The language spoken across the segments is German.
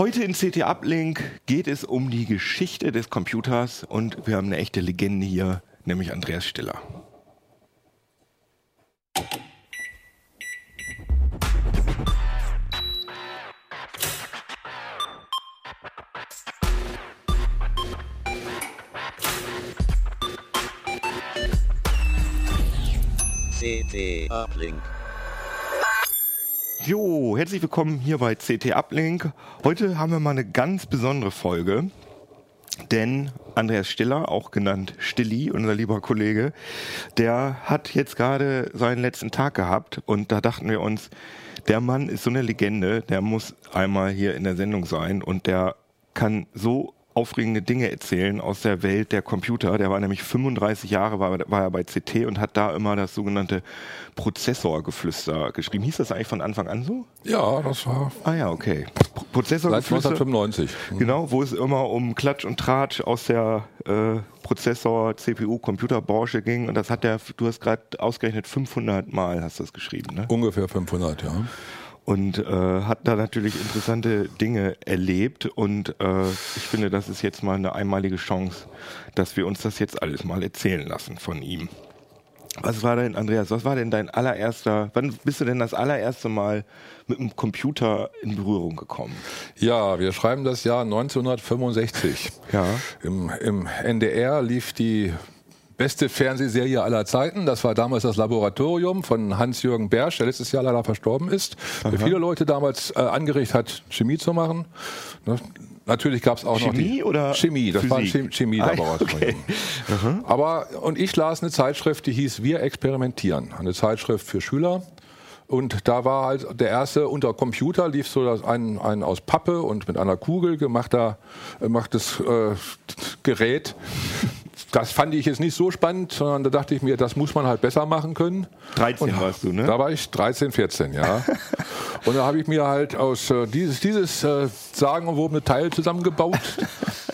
Heute in CT Uplink geht es um die Geschichte des Computers und wir haben eine echte Legende hier, nämlich Andreas Stiller. CT Uplink. Jo, herzlich willkommen hier bei CT Uplink. Heute haben wir mal eine ganz besondere Folge, denn Andreas Stiller, auch genannt Stilli, unser lieber Kollege, der hat jetzt gerade seinen letzten Tag gehabt und da dachten wir uns, der Mann ist so eine Legende, der muss einmal hier in der Sendung sein und der kann so aufregende Dinge erzählen aus der Welt der Computer. Der war nämlich 35 Jahre, war, war er bei CT und hat da immer das sogenannte Prozessorgeflüster geschrieben. Hieß das eigentlich von Anfang an so? Ja, das war. Ah ja, okay. Prozessorgeflüster. Seit 1995. Genau, wo es immer um Klatsch und Tratsch aus der äh, Prozessor, CPU, Computerbranche ging. Und das hat der, du hast gerade ausgerechnet 500 Mal hast du das geschrieben, ne? Ungefähr 500, ja und äh, hat da natürlich interessante Dinge erlebt und äh, ich finde, das ist jetzt mal eine einmalige Chance, dass wir uns das jetzt alles mal erzählen lassen von ihm. Was war denn, Andreas, was war denn dein allererster, wann bist du denn das allererste Mal mit dem Computer in Berührung gekommen? Ja, wir schreiben das Jahr 1965. Ja. Im, im NDR lief die beste Fernsehserie aller Zeiten. Das war damals das Laboratorium von Hans-Jürgen Bersch, der letztes Jahr leider verstorben ist, Aha. der viele Leute damals äh, angeregt hat, Chemie zu machen. Ne? Natürlich gab es auch Chemie noch Chemie oder Chemie, das Physik? war ein Chemie-Laboratorium. Ah, okay. Aber und ich las eine Zeitschrift, die hieß Wir experimentieren, eine Zeitschrift für Schüler. Und da war halt der erste unter Computer lief so ein, ein aus Pappe und mit einer Kugel gemachter, gemachtes äh, Gerät das fand ich jetzt nicht so spannend, sondern da dachte ich mir, das muss man halt besser machen können. 13 und warst du, ne? Da war ich 13, 14, ja. und da habe ich mir halt aus äh, dieses, dieses äh, sagenumwobene Teil zusammengebaut.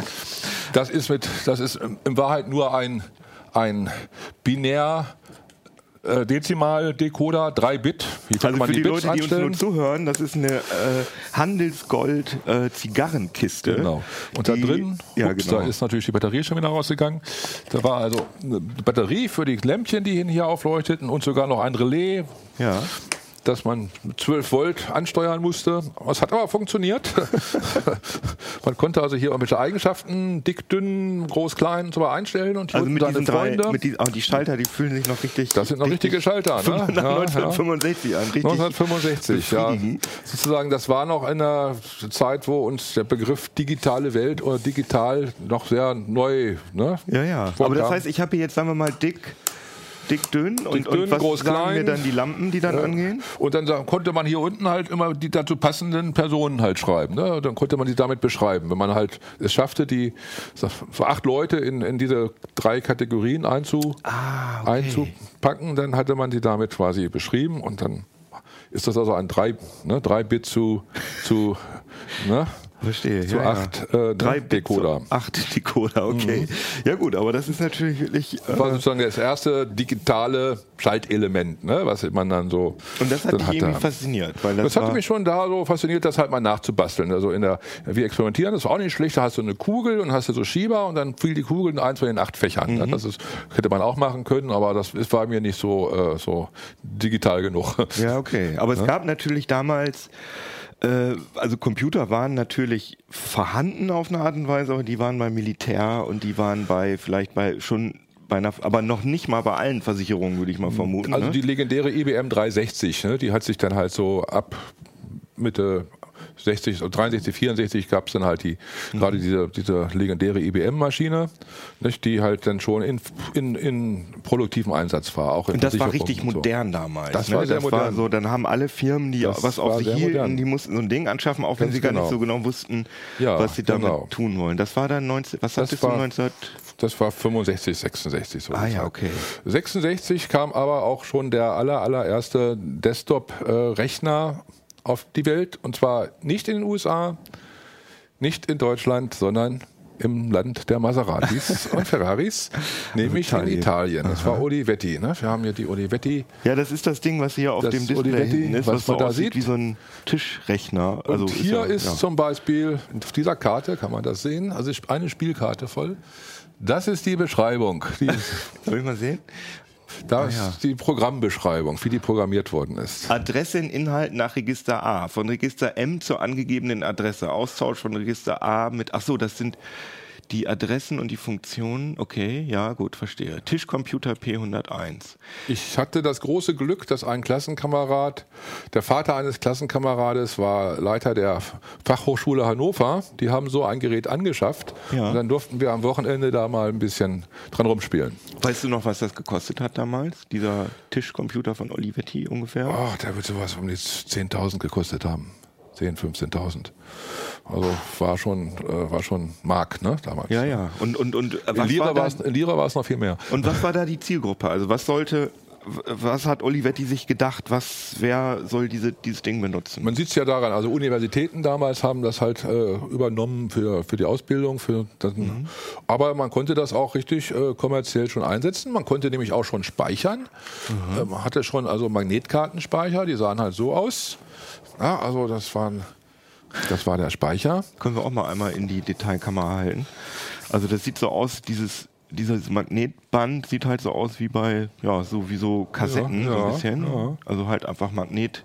das ist mit, das ist in Wahrheit nur ein, ein binär äh, Dezimal-Decoder, 3 Bit. Wie also für die, die Leute, die uns nur zuhören, das ist eine äh, Handelsgold-Zigarrenkiste. Äh, genau. Und die, da drin, ja, ups, genau. da ist natürlich die Batterie schon wieder rausgegangen. Da war also eine Batterie für die Lämpchen, die hier aufleuchteten und sogar noch ein Relais. Ja dass man 12 Volt ansteuern musste. Es hat aber funktioniert. man konnte also hier irgendwelche Eigenschaften, dick, dünn, groß, klein und so einstellen und hier also mit diesen Freunde. Drei, mit die, oh, die Schalter, die fühlen sich noch richtig. Das sind noch richtige Schalter. Ne? Nach 1965 ja. an. Richtig 1965, ja. Sozusagen, das war noch in einer Zeit, wo uns der Begriff digitale Welt oder digital noch sehr neu. Ne, ja, ja. Vorkam. Aber das heißt, ich habe hier jetzt, sagen wir mal, dick dick, dünn und, dick, dünn, und was groß, sagen klein. mir dann die Lampen, die dann ja. angehen? Und dann konnte man hier unten halt immer die dazu passenden Personen halt schreiben. Ne? Dann konnte man die damit beschreiben. Wenn man halt es schaffte, die für acht Leute in, in diese drei Kategorien einzu, ah, okay. einzupacken, dann hatte man die damit quasi beschrieben und dann ist das also ein 3 ne, drei Bit zu, zu ne, Verstehe. Zu ja, acht ja. Äh, Drei Decoder. Acht Decoder, okay. Mhm. Ja gut, aber das ist natürlich wirklich. Äh das war sozusagen das erste digitale Schaltelement, ne, was man dann so. Und das hat dich hatte. irgendwie fasziniert. Weil das, das hatte mich schon da so fasziniert, das halt mal nachzubasteln. Also in der, wir experimentieren, das war auch nicht schlecht. Da hast du eine Kugel und hast du so Schieber und dann fiel die Kugel in eins von den acht Fächern. Ne? Mhm. Das ist, hätte man auch machen können, aber das war mir nicht so, äh, so digital genug. Ja, okay. Aber es ja? gab natürlich damals also Computer waren natürlich vorhanden auf eine Art und Weise, aber die waren beim Militär und die waren bei vielleicht bei schon bei einer, aber noch nicht mal bei allen Versicherungen, würde ich mal vermuten. Also ne? die legendäre IBM 360, ne, die hat sich dann halt so ab Mitte 60, 63, 64 gab es dann halt die, mhm. gerade diese, diese legendäre IBM-Maschine, die halt dann schon in, in, in produktivem Einsatz war. Auch in und das war richtig modern damals. Das ne? war sehr das modern. War so, dann haben alle Firmen, die das was auf sich hielten, modern. die mussten so ein Ding anschaffen, auch wenn Ganz sie gar genau. nicht so genau wussten, ja, was sie damit genau. tun wollen. Das war dann 19, was das war, du 19? Das war 65, 66 so. Ah ja, okay. 66 kam aber auch schon der aller, allererste Desktop-Rechner äh, auf die Welt. Und zwar nicht in den USA, nicht in Deutschland, sondern im Land der Maseratis und Ferraris, nämlich Italien. in Italien. Das war Olivetti. Ne? Wir haben hier die Olivetti. Ja, das ist das Ding, was hier auf dem Display Olivetti, ist, was was, so man da aussieht sieht. wie so ein Tischrechner. Und Also hier ja, ist ja. zum Beispiel, auf dieser Karte kann man das sehen, also eine Spielkarte voll. Das ist die Beschreibung. Die, Soll ich mal sehen? Da ist ja. die Programmbeschreibung, wie die programmiert worden ist. Adresse in Inhalt nach Register A. Von Register M zur angegebenen Adresse. Austausch von Register A mit. Ach so, das sind die Adressen und die Funktionen. Okay, ja, gut, verstehe. Tischcomputer P101. Ich hatte das große Glück, dass ein Klassenkamerad, der Vater eines Klassenkamerades war Leiter der Fachhochschule Hannover. Die haben so ein Gerät angeschafft. Ja. Und dann durften wir am Wochenende da mal ein bisschen dran rumspielen. Weißt du noch, was das gekostet hat damals? Dieser Tischcomputer von Olivetti ungefähr? Oh, der wird sowas um die 10.000 gekostet haben. 10.000, 15.000. Also war schon, äh, war schon Mark, ne, damals. Ja, ja. Und, und, und, äh, In Lira, war es, Lira war es noch viel mehr. und was war da die Zielgruppe? Also was sollte, was hat Olivetti sich gedacht? Was, wer soll diese, dieses Ding benutzen? Man sieht es ja daran, also Universitäten damals haben das halt äh, übernommen für, für die Ausbildung. Für das, Aber man konnte das auch richtig äh, kommerziell schon einsetzen. Man konnte nämlich auch schon speichern. Äh, man hatte schon also Magnetkartenspeicher, die sahen halt so aus. Ja, also das, waren, das war der Speicher. Können wir auch mal einmal in die Detailkamera halten. Also das sieht so aus, dieses, dieses Magnetband sieht halt so aus wie bei, ja, so wie so Kassetten, Ja, so ja, ein bisschen. ja. Also halt einfach Magnet.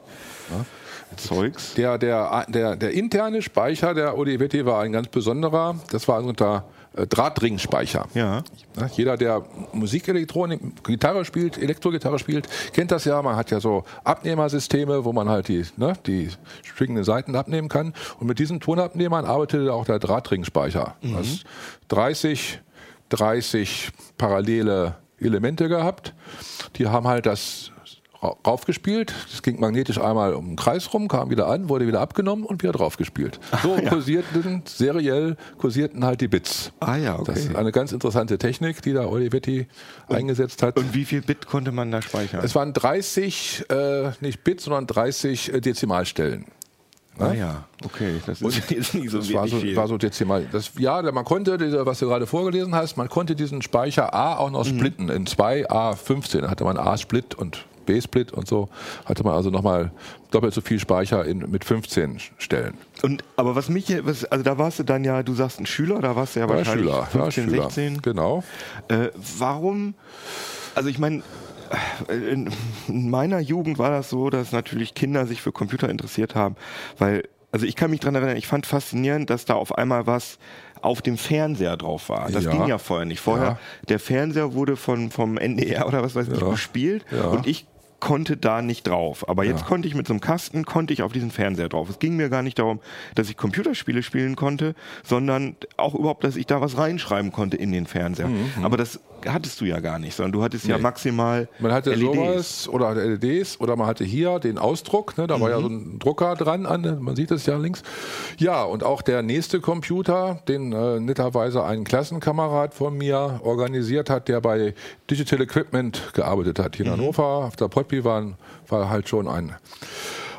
Zeugs. Der, der, der, der interne Speicher der Olivetti war ein ganz besonderer. Das war unter äh, Drahtringspeicher. Ja. Ja, jeder, der Musikelektronik, Gitarre spielt, Elektrogitarre spielt, kennt das ja. Man hat ja so Abnehmersysteme, wo man halt die, ne, die schwingenden Seiten abnehmen kann. Und mit diesen Tonabnehmern arbeitete auch der Drahtringspeicher. Das 30, 30 parallele Elemente gehabt. Die haben halt das raufgespielt. Das ging magnetisch einmal um den Kreis rum, kam wieder an, wurde wieder abgenommen und wieder draufgespielt. So kursierten, seriell kursierten halt die Bits. Ah ja, okay. Das ist eine ganz interessante Technik, die da Olivetti eingesetzt hat. Und wie viel Bit konnte man da speichern? Es waren 30, äh, nicht Bit, sondern 30 äh, Dezimalstellen. ah ja, okay. Das ist jetzt nicht so Das war so, viel. war so dezimal. Das, ja, man konnte, diese, was du gerade vorgelesen hast, man konnte diesen Speicher A auch Mhm. noch splitten in zwei A15. Da hatte man A-Split und B-Split und so. Hatte man also nochmal doppelt so viel Speicher in, mit 15 Stellen. Und, aber was mich, hier- was, also da warst du dann ja, du sagst ein Schüler, da warst du ja War wahrscheinlich Schüler, war 15, Schüler. 16. Genau. Äh, warum, also ich meine, in in meiner Jugend war das so, dass natürlich Kinder sich für Computer interessiert haben, weil, also ich kann mich dran erinnern, ich fand faszinierend, dass da auf einmal was auf dem Fernseher drauf war. Das Ja. ging ja vorher nicht. Vorher, Ja. der Fernseher wurde von, vom NDR oder was weiß ich Ja. bespielt Ja. und ich konnte da nicht drauf. Aber jetzt Ja. konnte ich mit so einem Kasten, konnte ich auf diesen Fernseher drauf. Es ging mir gar nicht darum, dass ich Computerspiele spielen konnte, sondern auch überhaupt, dass ich da was reinschreiben konnte in den Fernseher. Aber das hattest du ja gar nicht, sondern du hattest ja Mhm, Nee. maximal Man hatte LEDs. sowas oder LEDs oder man hatte hier den Ausdruck, ne, da war ja so ein Drucker dran, an, man sieht es ja links. Ja, und auch der nächste Computer, den äh, netterweise ein Klassenkamerad von mir organisiert hat, der bei Digital Equipment gearbeitet hat. Hier in Hannover, auf der Potby waren, war halt schon ein,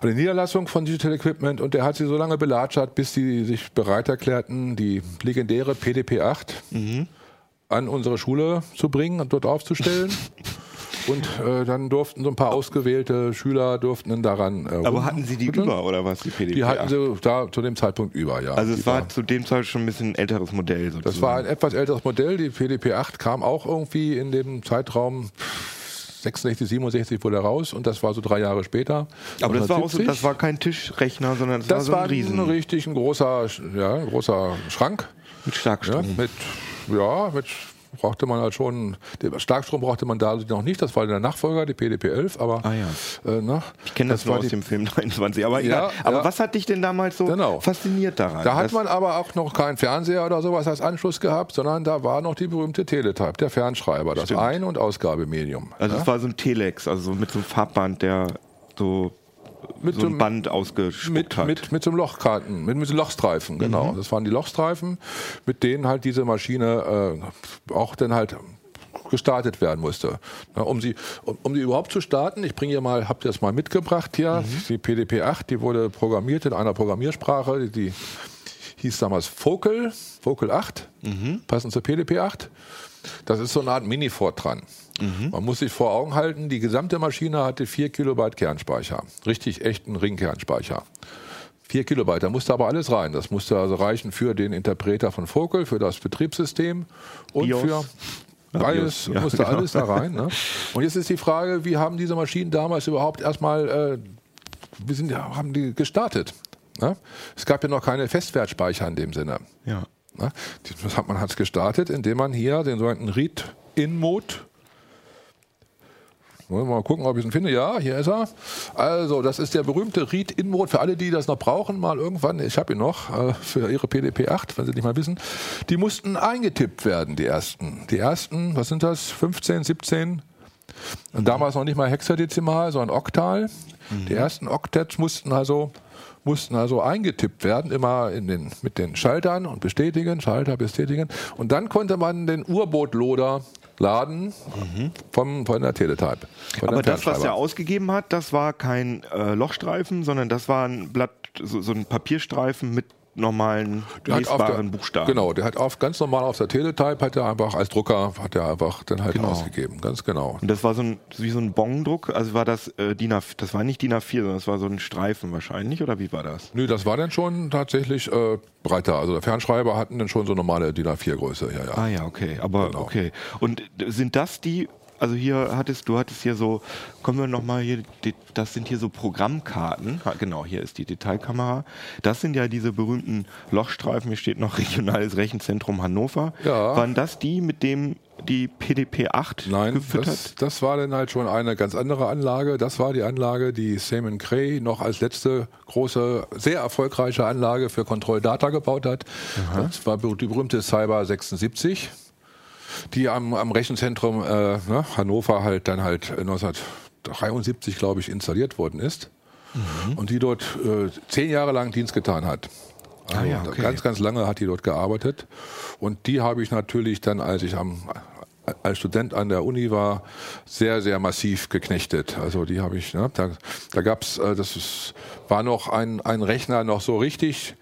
eine Niederlassung von Digital Equipment und der hat sie so lange belatschert, bis sie sich bereit erklärten, die legendäre PDP-8 an unsere Schule zu bringen und dort aufzustellen. Und äh, dann durften so ein paar ausgewählte Schüler durften dann daran. Äh, Aber hatten sie die rumrütteln. über oder was, die PDP? Die hatten sie da zu dem Zeitpunkt über, ja. also es Die war zu dem Zeitpunkt schon ein bisschen älteres Modell sozusagen. das war ein etwas älteres Modell. Die PDP 8 kam auch irgendwie in dem Zeitraum 66, 67 wurde er raus und das war so drei Jahre später. aber das war auch so, 1970. das war kein Tischrechner, sondern das, das war so war ein Riesen richtig ein großer, ja, ein großer Schrank. mit Ja, Starkstrom. mit, ja, mit brauchte man halt schon, den Starkstrom brauchte man da noch nicht, das war der Nachfolger, die PDP 11, aber Ah, ja. äh, ne, Ich kenne das, nur war aus dem Film 23, aber Ja, egal. Aber ja. was hat dich denn damals so Genau. fasziniert daran? Da hat Das- man aber auch noch keinen Fernseher oder sowas als Anschluss gehabt, sondern da war noch die berühmte Teletype, der Fernschreiber, das Stimmt. Ein- und Ausgabemedium. Also ja? es war so ein Telex, also so mit so einem Farbband, der so, Mit so ein einem- Band ausgespuckt mit, hat. mit, mit so einem Lochkarten, mit, mit so Lochstreifen, genau. Das waren die Lochstreifen, mit denen halt diese Maschine äh, auch dann halt gestartet werden musste. Na, um, sie, um, um sie überhaupt zu starten, ich bringe hier mal, habt ihr das mal mitgebracht hier, die PDP 8, die wurde programmiert in einer Programmiersprache, die hieß damals Focal, Focal 8, passend zur PDP 8. Das ist so eine Art Mini-Fortran. Man muss sich vor Augen halten, die gesamte Maschine hatte 4 Kilobyte Kernspeicher. Richtig echten Ringkernspeicher. 4 Kilobyte, da musste aber alles rein. Das musste also reichen für den Interpreter von Focal, für das Betriebssystem und BIOS. für alles, Ja, musste genau. alles da rein. Ne? Und jetzt ist die Frage, wie haben diese Maschinen damals überhaupt erstmal, äh, wie sind, haben die gestartet? Ne? Es gab ja noch keine Festwertspeicher in dem Sinne. Ja. Ne? Das hat man hat gestartet, indem man hier den sogenannten Read-In-Mode wir mal gucken, ob ich ihn finde. Ja, hier ist er. Also, das ist der berühmte Read-In-Mode. Für alle, die das noch brauchen, mal irgendwann, ich habe ihn noch, äh, für ihre PDP 8, wenn sie nicht mal wissen. Die mussten eingetippt werden, die ersten. Die ersten, was sind das? 15, 17? Und damals noch nicht mal hexadezimal, sondern oktal. Die ersten Oktets mussten also mussten also eingetippt werden, immer in den, mit den Schaltern und bestätigen, Schalter bestätigen. Und dann konnte man den Urbootloader laden vom, von der Teletype. von Aber das, was er ausgegeben hat, das war kein äh, Lochstreifen, sondern das war ein Blatt, so, so ein Papierstreifen mit normalen Der hat auf der- lesbaren Buchstaben. Genau, der hat auf, ganz normal auf der Teletype, hat er einfach als Drucker, hat er einfach dann halt Genau. ausgegeben. Ganz genau. Und das war so ein, wie so ein Bongdruck, also war das äh, DIN A, das war nicht DIN A4, sondern das war so ein Streifen wahrscheinlich, oder wie war das? Nö, das war dann schon tatsächlich äh, breiter. Also der Fernschreiber hatten dann schon so normale DIN A4-Größe. Ja, ja. Ah ja, okay, aber Genau. okay. Und sind das die, also hier hattest, du hattest hier so, kommen wir nochmal hier, das sind hier so Programmkarten, genau, hier ist die Detailkamera. Das sind ja diese berühmten Lochstreifen, hier steht noch Regionales Rechenzentrum Hannover. Ja. Waren das die, mit dem die PDP 8 Nein, gefüttert? das, das war dann halt schon eine ganz andere Anlage. Das war die Anlage, die Simon Cray noch als letzte große, sehr erfolgreiche Anlage für Control Data gebaut hat. Das war die berühmte Cyber 76, die am, am Rechenzentrum äh, ne, Hannover halt dann halt 1973, glaube ich, installiert worden ist. Mhm. Und die dort äh, zehn Jahre lang Dienst getan hat. Also Ah ja, okay. Ganz, ganz lange hat die dort gearbeitet. Und die habe ich natürlich dann, als ich am, als Student an der Uni war, sehr, sehr massiv geknechtet. Also die habe ich, ne, da, da gab es, äh, das ist, war noch ein, ein Rechner noch so richtig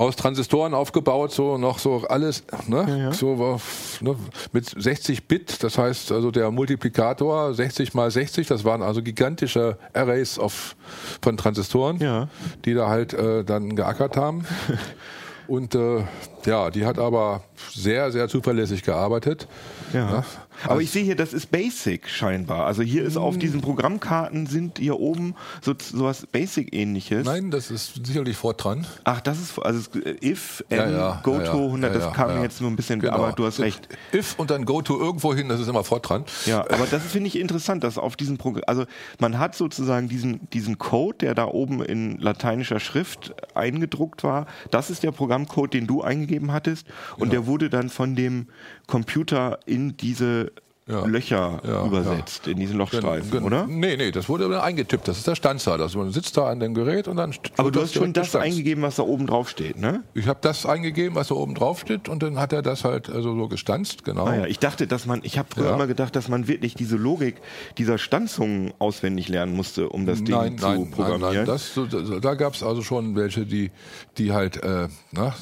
aus Transistoren aufgebaut, so noch so alles, ne, so war, ne, mit 60 Bit, das heißt also der Multiplikator 60 mal 60, das waren also gigantische Arrays auf, von Transistoren, Ja. die da halt äh, dann geackert haben. Und äh, ja, die hat aber sehr, sehr zuverlässig gearbeitet. Ja. Aber ich sehe hier, das ist Basic scheinbar. Also hier ist Hm. auf diesen Programmkarten sind hier oben so sowas Basic-ähnliches. Nein, das ist sicherlich Fortran. Ach, das ist also es- if Ja, ja, go ja, to ja, 100, das kam ja. mir jetzt nur ein bisschen, Genau. aber du hast recht. If und dann go to irgendwo hin, das ist immer Fortran. Ja, aber das finde ich interessant, dass auf diesem Programm, also man hat sozusagen diesen, diesen Code, der da oben in lateinischer Schrift eingedruckt war, das ist der Programmcode, den du eingegeben hattest und der wurde dann von dem Computer in diese Ja. Löcher Ja, übersetzt, in diesen Lochstreifen, Gen- oder? Nee, nee, das wurde dann eingetippt. Das ist der Standzahl. Also man sitzt da an dem Gerät und dann. Aber du hast schon das gestanzt. eingegeben, was da oben drauf steht, ne? Ich habe das eingegeben, was da oben drauf steht, und dann hat er das halt also so gestanzt, genau. Ah ja, ich dachte, dass man, ich habe früher Ja. immer gedacht, dass man wirklich diese Logik dieser Stanzzungen auswendig lernen musste, um das Ding Nein, zu nein, nein, programmieren. nein. Das, da gab es also schon welche, die, die halt, äh, na,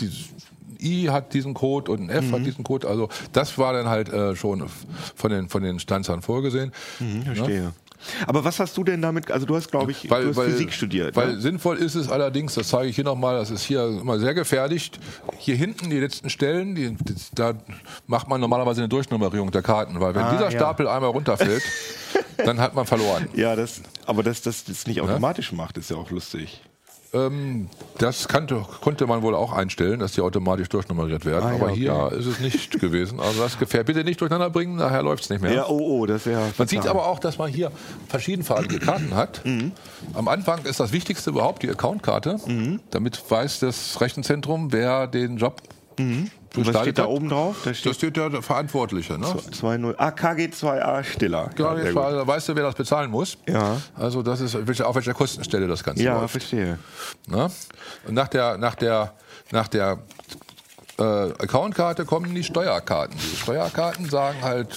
die, I hat diesen Code und ein F Mhm. hat diesen Code. Also das war dann halt äh, schon von den, von den Stanzern vorgesehen. Hm, verstehe. Aber was hast du denn damit, also du hast, glaube ich, du hast Physik studiert. Weil ne? sinnvoll ist es allerdings, das zeige ich hier nochmal, das ist hier immer sehr gefährlich. Hier hinten die letzten Stellen, die, die, da macht man normalerweise eine Durchnummerierung der Karten, weil wenn Ah, dieser ja. Stapel einmal runterfällt, dann hat man verloren. Ja, das, aber dass das das nicht automatisch macht, ist ja auch lustig. Ähm, das kannte, konnte man wohl auch einstellen, dass die automatisch durchnummeriert werden. Ah, ja, aber okay. hier ist es nicht gewesen. Also das gefährlich. Bitte nicht durcheinander bringen, nachher läuft es nicht mehr. Ja, oh, oh, das wäre. Man sieht aber auch, dass man hier verschiedenfarbige Karten hat. Mhm. Am Anfang ist das Wichtigste überhaupt die Accountkarte. Mhm. Damit weiß das Rechenzentrum, wer den Job Mhm. Was gestaltet steht da oben drauf? Da Das steht steht der Verantwortliche. Ne? 2.0. Ah, KG2A Stiller. Ja, gut. war- da weißt du, wer das bezahlen muss. Ja. Also das ist auf welcher Kostenstelle das Ganze ja, läuft. verstehe. Ne? Und nach der, nach der, nach der äh, Accountkarte kommen die Steuerkarten. Die Steuerkarten sagen halt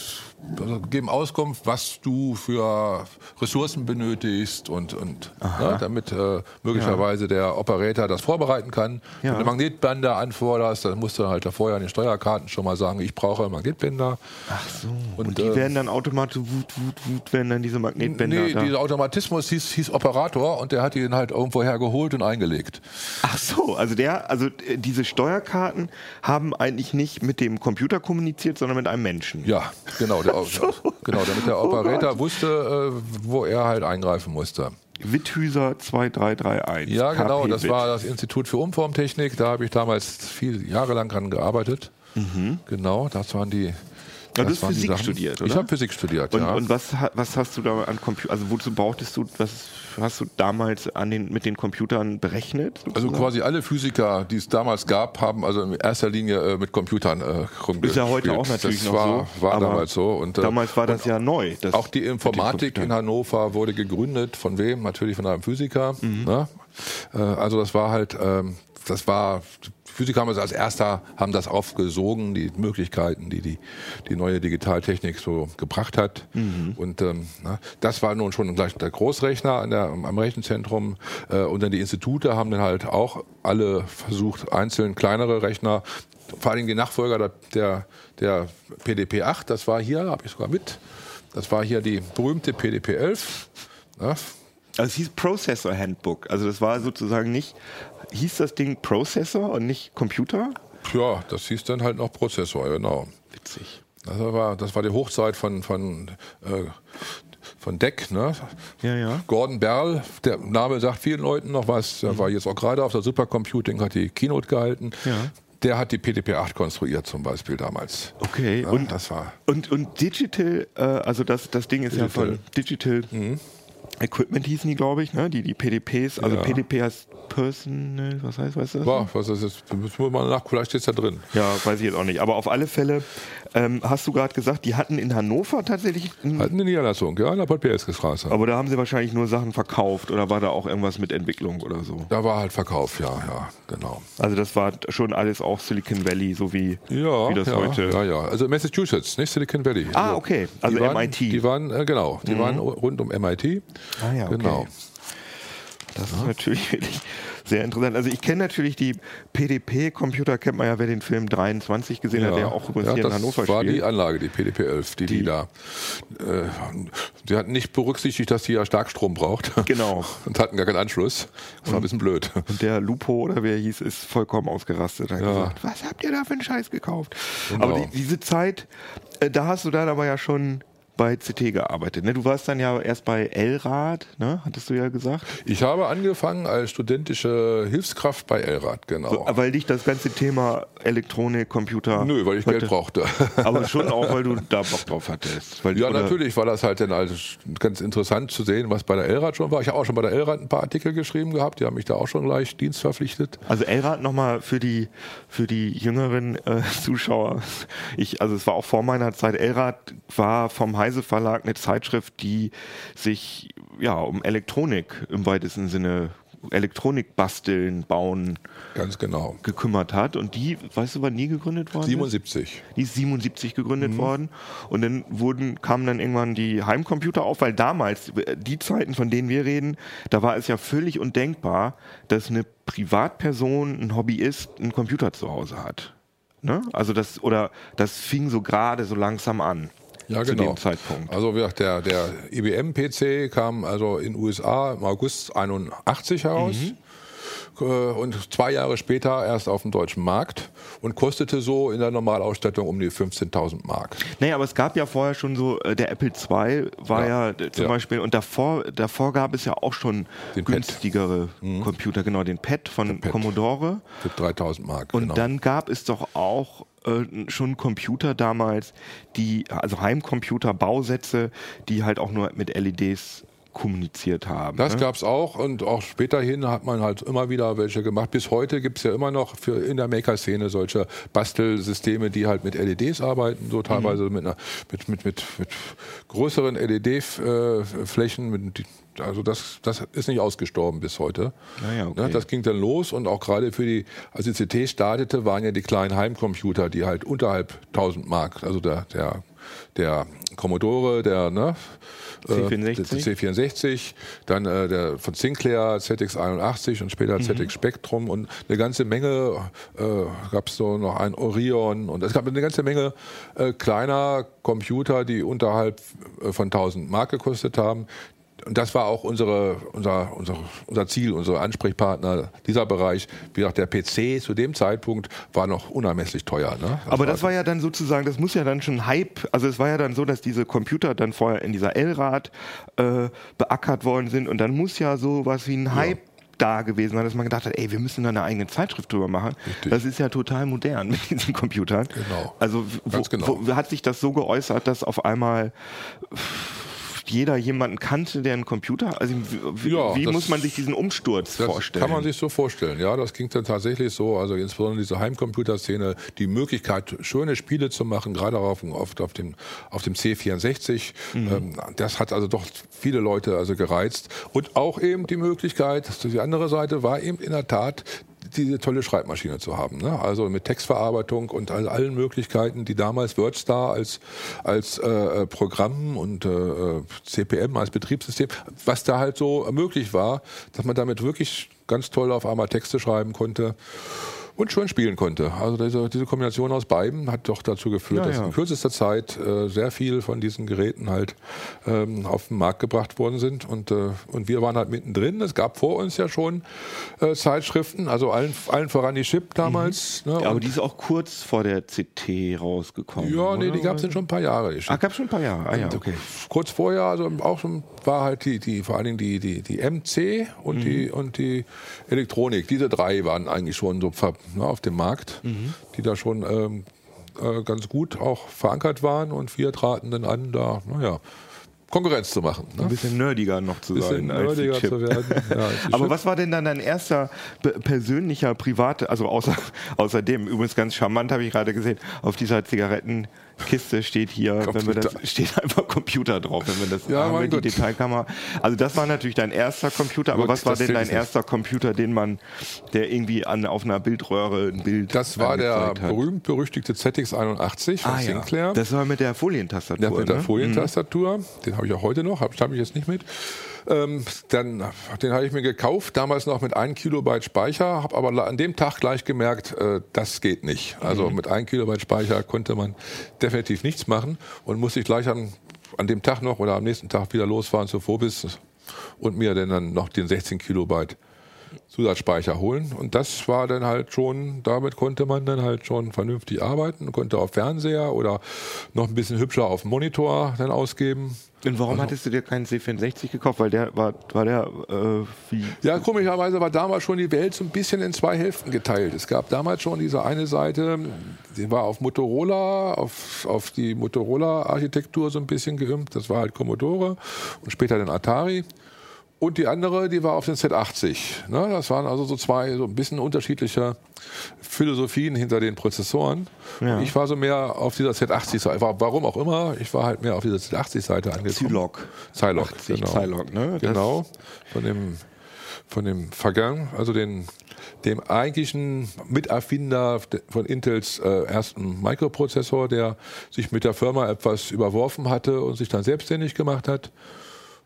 also geben Auskunft, was du für Ressourcen benötigst und, und ne, damit äh, möglicherweise der Operator das vorbereiten kann. Ja. Wenn du Magnetbänder anforderst, dann musst du halt da vorher an den Steuerkarten schon mal sagen, ich brauche Magnetbänder. Ach so. Und, Und, die äh, werden dann automatisch wut, wut, wut, werden dann diese Magnetbänder Nee, da. dieser Automatismus hieß, hieß Operator und der hat ihn halt irgendwo hergeholt und eingelegt. Ach so, also der, also äh, diese Steuerkarten haben eigentlich nicht mit dem Computer kommuniziert, sondern mit einem Menschen. Ja, genau. Der, genau damit der Operator wusste, äh, wo er halt eingreifen musste. Witthüser 2331. Ja, genau. KP Das Witt. war das Institut für Umformtechnik. Da habe ich damals viel Jahre lang dran gearbeitet. Genau, das waren die. Ja, du hast Physik studiert, Ich oder? habe Physik studiert, Und, ja. und was, was hast du da an Computer, also wozu brauchtest du, was hast du damals an den, mit den Computern berechnet? also quasi alle Physiker, die es damals gab, haben also in erster Linie äh, mit Computern äh, rumgespielt. Ist ja heute auch natürlich das noch war, so. War damals so. Und, äh, damals war das ja neu. das Auch die Informatik in. Hannover wurde gegründet. Von wem? Natürlich von einem Physiker. Mhm. Ne? Äh, also das war halt, ähm, das war, Physiker haben es als erster, haben das aufgesogen, die Möglichkeiten, die die, die neue Digitaltechnik so gebracht hat. Mhm. Und ähm, das war nun schon gleich der Großrechner an der, am Rechenzentrum. Äh, und dann die Institute haben dann halt auch alle versucht, einzeln kleinere Rechner vor allem die Nachfolger der, der, der PDP-8, das war hier, habe ich sogar mit, das war hier die berühmte PDP-11. Ja, Also es hieß Processor Handbook. Also das war sozusagen nicht, hieß das Ding Processor und nicht Computer? ja, das hieß dann halt noch Prozessor, genau. Witzig. Das war, das war die Hochzeit von, von, äh, von DEC, ne? Ja, ja. Gordon Berl, der Name sagt vielen Leuten noch was, der war jetzt auch gerade auf der Supercomputing, hat die Keynote gehalten. Ja. Der hat die PDP-8 konstruiert zum Beispiel damals. Okay, Ja, und, das war und, und Digital, äh, also das, das Ding ist ja Digital. Mhm. von Digital Equipment hießen die, glaube ich, ne? Die, die PDPs, also Ja. PDP heißt Personal, was heißt, weißt du das? Boah, was ist jetzt? Müssen wir mal nach, vielleicht steht es da drin. Ja, weiß ich jetzt auch nicht. Aber auf alle Fälle ähm, hast du gerade gesagt, die hatten in Hannover tatsächlich, Hatten eine Niederlassung, ja, in der Podbielske-Straße. aber da haben sie wahrscheinlich nur Sachen verkauft oder war da auch irgendwas mit Entwicklung oder so? Da war halt Verkauf, ja, ja, genau. Also das war schon alles auch Silicon Valley, so wie, Ja, wie das ja, heute. ja, ja. Also Massachusetts, nicht Silicon Valley. Ah, okay. Also die waren, MIT. Die waren, äh, genau, die waren rund um MIT. Ah ja, okay. Genau. Das ist natürlich wirklich sehr interessant. Also ich kenne natürlich die PDP-Computer, kennt man ja, wer den Film 23 gesehen hat, der auch übrigens ja, hier in das Hannover war spielt. die Anlage, die PDP-11, die, die, Die- da. Äh, die hatten nicht berücksichtigt, dass die ja Starkstrom braucht. Genau. Und hatten gar keinen Anschluss. Das war ein bisschen blöd. Und der Lupo oder wer er hieß, ist vollkommen ausgerastet. Hat Ja. gesagt, was habt ihr da für einen Scheiß gekauft? Genau. Aber die, diese Zeit, äh, da hast du dann aber ja schon bei CT gearbeitet. Ne? Du warst dann ja erst bei Elrad, ne? hattest du ja gesagt. Ich habe angefangen als studentische Hilfskraft bei Elrad, genau. So, weil dich das ganze Thema Elektronik, Computer. Nö, weil ich heute- Geld brauchte. Aber schon auch, weil du da Bock drauf hattest. Weil, Ja, natürlich war das halt dann also ganz interessant zu sehen, was bei der Elrad schon war. Ich habe auch schon bei der Elrad ein paar Artikel geschrieben gehabt. Die haben mich da auch schon gleich dienstverpflichtet. Also Elrad nochmal für die für die jüngeren äh, Zuschauer. Ich, also es war auch vor meiner Zeit. Elrad war vom Heise Verlag eine Zeitschrift, die sich ja um Elektronik im weitesten Sinne Elektronik basteln, bauen Ganz genau. gekümmert hat. Und die, weißt du, wann die gegründet worden? ist? 77. Die ist 77 gegründet Mhm. worden. Und dann wurden, kamen dann irgendwann die Heimcomputer auf, weil damals, die Zeiten, von denen wir reden, da war es ja völlig undenkbar, dass eine Privatperson, ein Hobbyist, einen Computer zu Hause hat. Ne? Also das, oder das fing so gerade so langsam an. Ja, zu genau. dem Zeitpunkt. Also wie gesagt, der, der IBM-PC kam also in USA im August 81 heraus. Mhm. Äh, Und zwei Jahre später erst auf dem deutschen Markt und kostete so in der Normalausstattung um die 15.000 Mark. Naja, aber es gab ja vorher schon so, äh, der Apple II war ja, Ja, äh, zum ja. Beispiel, und davor, davor gab es ja auch schon Den Pad. günstigere Computer, genau, den Pad von Pad. Commodore. Für 3.000 Mark. Und genau. dann gab es doch auch schon Computer damals, die, also Heimcomputer, Bausätze, die halt auch nur mit LEDs kommuniziert haben. Das ne? gab es auch und auch späterhin hat man halt immer wieder welche gemacht. Bis heute gibt es ja immer noch für in der Maker-Szene solche Bastelsysteme, die halt mit LEDs arbeiten, so teilweise Mhm. mit, einer, mit, mit, mit, mit größeren LED-Flächen. Mit, also das, das ist nicht ausgestorben bis heute. Ah ja, okay. Ne, Das ging dann los und auch gerade für die, als die CT startete, waren ja die kleinen Heimcomputer, die halt unterhalb 1000 Mark, also der, der der Commodore, der ne, äh, C64. der C64, dann äh, der von Sinclair ZX81 und später ZX Spectrum und eine ganze Menge äh, gab es so noch ein Orion und es gab eine ganze Menge äh, kleiner Computer, die unterhalb äh, von 1000 Mark gekostet haben. Und das war auch unsere, unser, unser, unser Ziel, unsere Ansprechpartner, dieser Bereich. Wie gesagt, der PC zu dem Zeitpunkt war noch unermesslich teuer. Ne? Aber das war ja dann sozusagen, das muss ja dann schon Hype, also es war ja dann so, dass diese Computer dann vorher in dieser L-Rad äh, beackert worden sind und dann muss ja so was wie ein Hype da gewesen sein, dass man gedacht hat, ey, wir müssen da eine eigene Zeitschrift drüber machen. Richtig. Das ist ja total modern mit diesen Computern. Genau. Also wo, genau. wo hat sich das so geäußert, dass auf einmal jeder jemanden kannte, der einen Computer, also wie, Ja, wie das- muss man sich diesen Umsturz Das vorstellen? kann man sich so vorstellen, ja. Das ging dann tatsächlich so. Also insbesondere diese Heimcomputerszene, die Möglichkeit, schöne Spiele zu machen, gerade auf, auf, auf, dem, auf dem C64. Ähm, das hat also doch viele Leute also gereizt. Und auch eben die Möglichkeit, die andere Seite war eben in der Tat diese tolle Schreibmaschine zu haben. Ne? Also mit Textverarbeitung und all, allen Möglichkeiten, die damals WordStar als, als äh, Programm und äh, CPM als Betriebssystem, was da halt so möglich war, dass man damit wirklich ganz toll auf einmal Texte schreiben konnte und schön spielen konnte. Also diese, diese Kombination aus beiden hat doch dazu geführt, Ja, dass ja. in kürzester Zeit äh, sehr viel von diesen Geräten halt ähm, auf den Markt gebracht worden sind und, äh, und wir waren halt mittendrin. Es gab vor uns ja schon äh, Zeitschriften, also allen, allen voran die Chip damals. Ne? ja, aber Und- die ist auch kurz vor der CT rausgekommen. ja, nee, die gab es schon ein paar Jahre. Die Chip. Ah, gab schon ein paar Jahre. Ah ja, okay. Kurz vorher, also auch schon war halt die, die vor allen Dingen die, die, die MC und, die, und die Elektronik. Diese drei waren eigentlich schon so ver, ne, auf dem Markt, die da schon ähm, äh, ganz gut auch verankert waren und wir traten dann an, da, naja, Konkurrenz zu machen. Ein Ne? bisschen nerdiger noch zu Bisschen sein. als nerdiger Chip. zu werden. Ja, als Aber was war denn dann dein erster persönlicher, private, also außer, außerdem, übrigens ganz charmant, habe ich gerade gesehen, auf dieser Zigarettenkiste steht hier, wenn wir das, Computer. steht einfach Computer drauf, wenn wir das Ja, haben, wir die Gott. Detailkamera. Also das war natürlich dein erster Computer, aber Gut, was war denn dein erster Computer, den man, der irgendwie an, auf einer Bildröhre ein Bild Das war der berühmt-berüchtigte ZX81 von Ah, ja. Sinclair. Das war mit der Folientastatur. Ja, mit der ne? Folientastatur, den habe ich auch heute noch, habe hab ich jetzt nicht mit. Ähm, dann, den habe ich mir gekauft, damals noch mit 1 Kilobyte Speicher, habe aber an dem Tag gleich gemerkt, äh, das geht nicht. Also mit 1 Kilobyte Speicher konnte man definitiv nichts machen und musste ich gleich an, an dem Tag noch oder am nächsten Tag wieder losfahren zu Phobis und mir dann noch den 16 Kilobyte Zusatzspeicher holen. Und das war dann halt schon, damit konnte man dann halt schon vernünftig arbeiten, konnte auf Fernseher oder noch ein bisschen hübscher auf Monitor dann ausgeben. Und warum hattest du dir keinen C64 gekauft? Weil der war, war der äh, wie. Ja, komischerweise war damals schon die Welt so ein bisschen in zwei Hälften geteilt. Es gab damals schon diese eine Seite, die war auf Motorola, auf, auf die Motorola-Architektur so ein bisschen geimpft. Das war halt Commodore und später dann Atari. Und die andere, die war auf den Z80. Ne? Das waren also so zwei so ein bisschen unterschiedliche Philosophien hinter den Prozessoren. Ja. Ich war so mehr auf dieser Z80-Seite. Warum auch immer, ich war halt mehr auf dieser Z80-Seite angekommen. Zylog, 80 genau. Zylog, ne? Genau, von dem, von dem Vergang, also den, dem eigentlichen Miterfinder von Intels äh, ersten Mikroprozessor, der sich mit der Firma etwas überworfen hatte und sich dann selbstständig gemacht hat.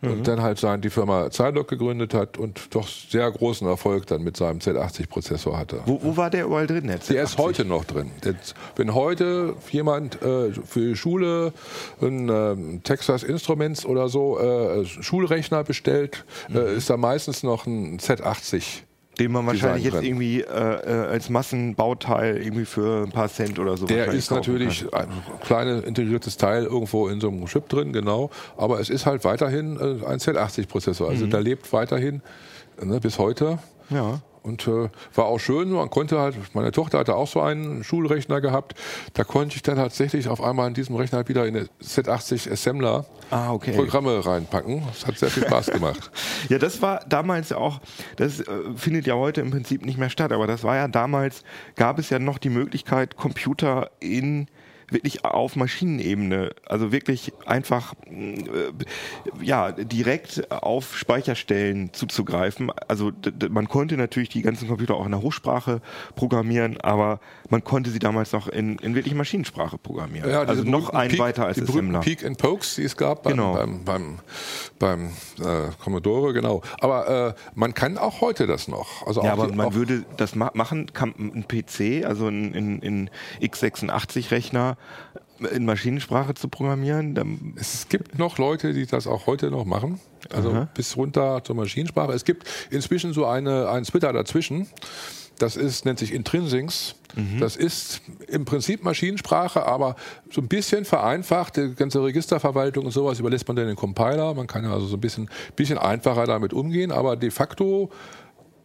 Mhm. Und dann halt sein, die Firma Zylog gegründet hat und doch sehr großen Erfolg dann mit seinem Z80-Prozessor hatte. Wo, wo war der überall drin? Der, Der ist heute noch drin. Jetzt, wenn heute jemand äh, für die Schule einen ähm, Texas Instruments oder so äh, Schulrechner bestellt, Mhm. äh, ist da meistens noch ein Z80. Den man wahrscheinlich jetzt irgendwie äh, äh, als Massenbauteil irgendwie für ein paar Cent oder so. Der ist natürlich kann. ein kleines integriertes Teil irgendwo in so einem Chip drin, genau. Aber es ist halt weiterhin äh, ein Z80-Prozessor. Also der lebt weiterhin ne, bis heute. Ja. Und äh, war auch schön, man konnte halt, meine Tochter hatte auch so einen Schulrechner gehabt, da konnte ich dann tatsächlich auf einmal in diesem Rechner wieder in eine Z80 Assembler Ah, okay. Programme reinpacken. Das hat sehr viel Spaß gemacht. Ja, das war damals auch, das äh, findet ja heute im Prinzip nicht mehr statt, aber das war ja damals, gab es ja noch die Möglichkeit, Computer in wirklich auf Maschinenebene, also wirklich einfach äh, ja direkt auf Speicherstellen zuzugreifen. Also man konnte natürlich die ganzen Computer auch in der Hochsprache programmieren, aber man konnte sie damals noch in, in wirklich Maschinensprache programmieren. Ja, also noch ein Peak, weiter als die Assembler. Peak and Pokes, die es gab beim, genau. beim, beim, beim äh, Commodore, genau. Aber äh, man kann auch heute das noch. Also ja, aber die, man würde das ma machen, kann ein PC, also ein, ein, ein x86-Rechner in Maschinensprache zu programmieren. Es gibt noch Leute, die das auch heute noch machen. Also Aha. bis runter zur Maschinensprache. Es gibt inzwischen so eine, einen Twitter dazwischen. Das ist, nennt sich Intrinsics. Mhm. Das ist im Prinzip Maschinensprache, aber so ein bisschen vereinfacht. Die ganze Registerverwaltung und sowas überlässt man dann den Compiler. Man kann also so ein bisschen, bisschen einfacher damit umgehen, aber de facto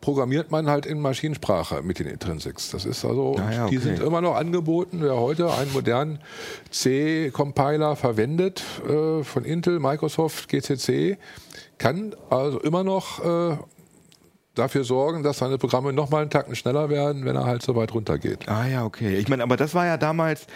programmiert man halt in Maschinensprache mit den Intrinsics. Das ist also, ah ja, okay. die sind immer noch angeboten. Wer heute einen modernen C-Compiler verwendet äh, von Intel, Microsoft, GCC, kann also immer noch äh, dafür sorgen, dass seine Programme noch mal einen Tacken schneller werden, wenn er halt so weit runtergeht. Ah ja, okay. Ich meine, aber das war ja damals,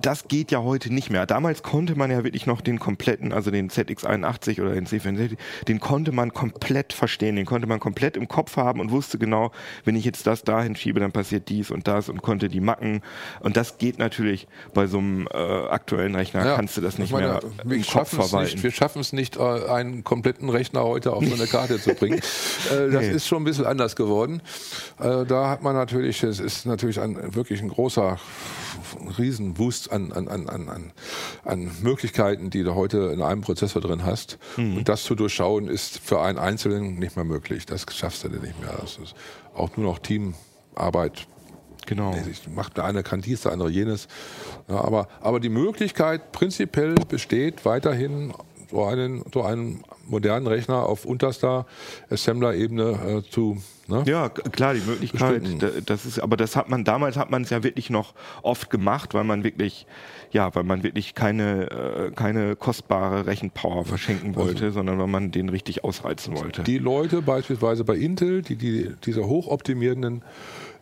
das geht ja heute nicht mehr. Damals konnte man ja wirklich noch den kompletten, also den ZX81 oder den C64, den konnte man komplett verstehen, den konnte man komplett im Kopf haben und wusste genau, wenn ich jetzt das dahin schiebe, dann passiert dies und das und konnte die Macken. Und das geht natürlich bei so einem äh, aktuellen Rechner, ja, kannst du das nicht meine, mehr im Kopf verwalten. Nicht, wir schaffen es nicht, einen kompletten Rechner heute auf so eine Karte zu bringen. Äh, das nee. ist schon ein bisschen anders geworden. Äh, da hat man natürlich, es ist natürlich ein, wirklich ein großer Riesenwust an, an, an, an, an Möglichkeiten, die du heute in einem Prozessor drin hast. Mhm. Und das zu durchschauen, ist für einen Einzelnen nicht mehr möglich. Das schaffst du dir nicht mehr. Das ist auch nur noch Teamarbeit. Genau. Macht der eine kann dies, der andere jenes. Ja, aber, aber die Möglichkeit prinzipiell besteht weiterhin so einen, so einen modernen Rechner auf unterster Assembler-Ebene äh, zu Ne? Ja, klar, die Möglichkeit. Das ist, aber das hat man damals hat man es ja wirklich noch oft gemacht, weil man wirklich, ja, weil man wirklich keine äh, keine kostbare Rechenpower verschenken also wollte, also, sondern weil man den richtig ausreizen wollte. Die Leute beispielsweise bei Intel, die, die diese hochoptimierenden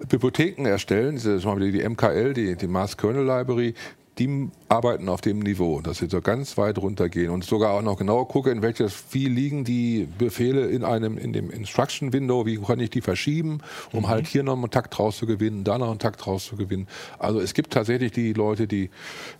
Bibliotheken erstellen, diese, zum Beispiel die MKL, die, die Mass Kernel Library, die arbeiten auf dem Niveau, dass sie so ganz weit runtergehen und sogar auch noch genau gucken, in welches, wie liegen die Befehle in einem, in dem Instruction Window, wie kann ich die verschieben, um mhm. halt hier noch einen Takt rauszugewinnen, da noch einen Takt rauszugewinnen. Also es gibt tatsächlich die Leute, die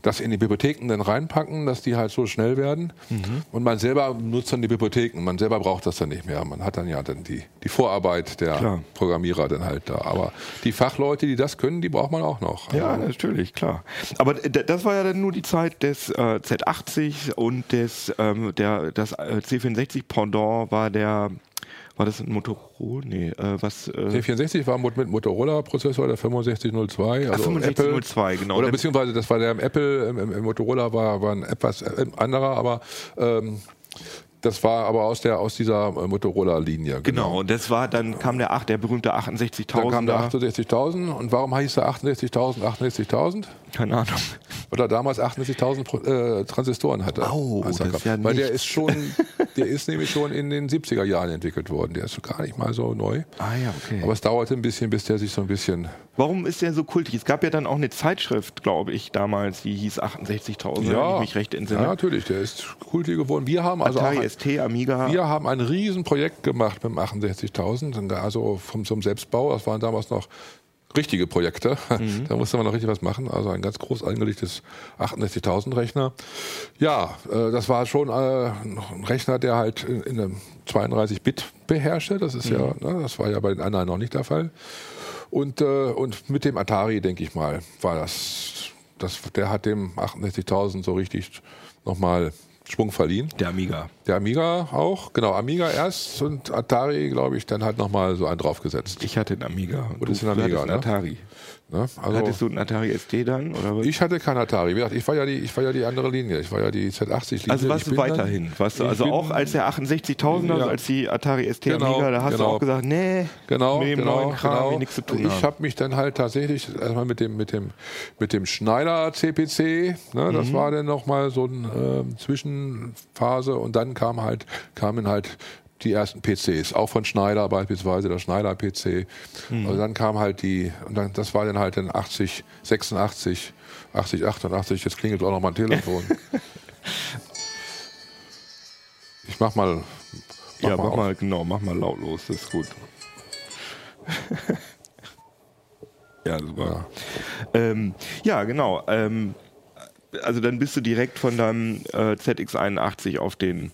das in die Bibliotheken dann reinpacken, dass die halt so schnell werden. Mhm. Und man selber nutzt dann die Bibliotheken, man selber braucht das dann nicht mehr. Man hat dann ja dann die, die Vorarbeit der klar. Programmierer dann halt da. Aber die Fachleute, die das können, die braucht man auch noch. Ja, also, natürlich, klar. Aber das war ja dann nur die Zeit des äh, Z80 und des ähm, der das äh, C64 Pendant war der war das ein Motorola? Nee, äh, was? Äh C64 war mit Motorola-Prozessor, der 6502. Also 6502, genau. Oder beziehungsweise das war der im Apple, im, im Motorola war, war ein etwas äh, anderer, aber ähm, das war aber aus der aus dieser äh, Motorola-Linie. Genau. genau. und das war dann kam der 8, der berühmte 68.000. Dann kam der 68.000 und warum hieß der 68.000 68.000? Keine Ahnung. Weil er damals 68.000 äh, Transistoren hatte. Oh, das ist ja Weil der ist schon, der ist nämlich schon in den 70er Jahren entwickelt worden. Der ist gar nicht mal so neu. Ah ja, okay. Aber es dauerte ein bisschen, bis der sich so ein bisschen. Warum ist der so kultig? Es gab ja dann auch eine Zeitschrift, glaube ich, damals, die hieß 68.000, ja, wenn ich mich recht entsinne. Ja, natürlich, der ist kultig geworden. Wir haben also Atari auch ST, Amiga. Wir haben ein Riesenprojekt gemacht mit dem 68.000, also vom, zum Selbstbau. Das waren damals noch richtige Projekte. Mhm. Da musste man noch richtig was machen. Also ein ganz groß angelegtes 68.000 Rechner. Ja, äh, das war schon äh, ein Rechner, der halt in, in einem 32-Bit beherrschte. Das ist mhm. ja, ne, das war ja bei den anderen noch nicht der Fall. Und, äh, und mit dem Atari, denke ich mal, war das, das der hat dem 68.000 so richtig nochmal Schwung verliehen. Der Amiga. Der Amiga auch, genau. Amiga erst und Atari, glaube ich, dann halt nochmal so einen draufgesetzt. Ich hatte einen Amiga. Und du, ist ein Amiga, ne? Atari. Ne? Also Hattest du einen Atari ST dann? Oder Ich hatte keinen Atari. Ich war, ja die, ich war ja die andere Linie. Ich war ja die Z80-Linie. Also warst du weiterhin? Warst du also auch als der 68.000er, ja. als die Atari ST genau, Amiga, da hast genau. du auch gesagt, nee, genau, mit dem genau, neuen Kram genau. nichts zu tun Ich habe mich dann halt tatsächlich erstmal mit dem, mit dem, mit dem Schneider CPC, ne, das mhm. war dann nochmal so eine äh, Zwischenphase und dann kam halt, kamen halt die ersten PCs, auch von Schneider beispielsweise, der Schneider PC. Mhm. Also dann kam halt die, und dann, das war dann halt in 80, 86, 80, 88, jetzt klingelt auch noch mein Telefon. ich mach mal. Mach ja, mal mach auf. mal, genau, mach mal lautlos, das ist gut. ja, super. Ja, ähm, ja genau. Ähm, also dann bist du direkt von deinem äh, ZX81 auf den,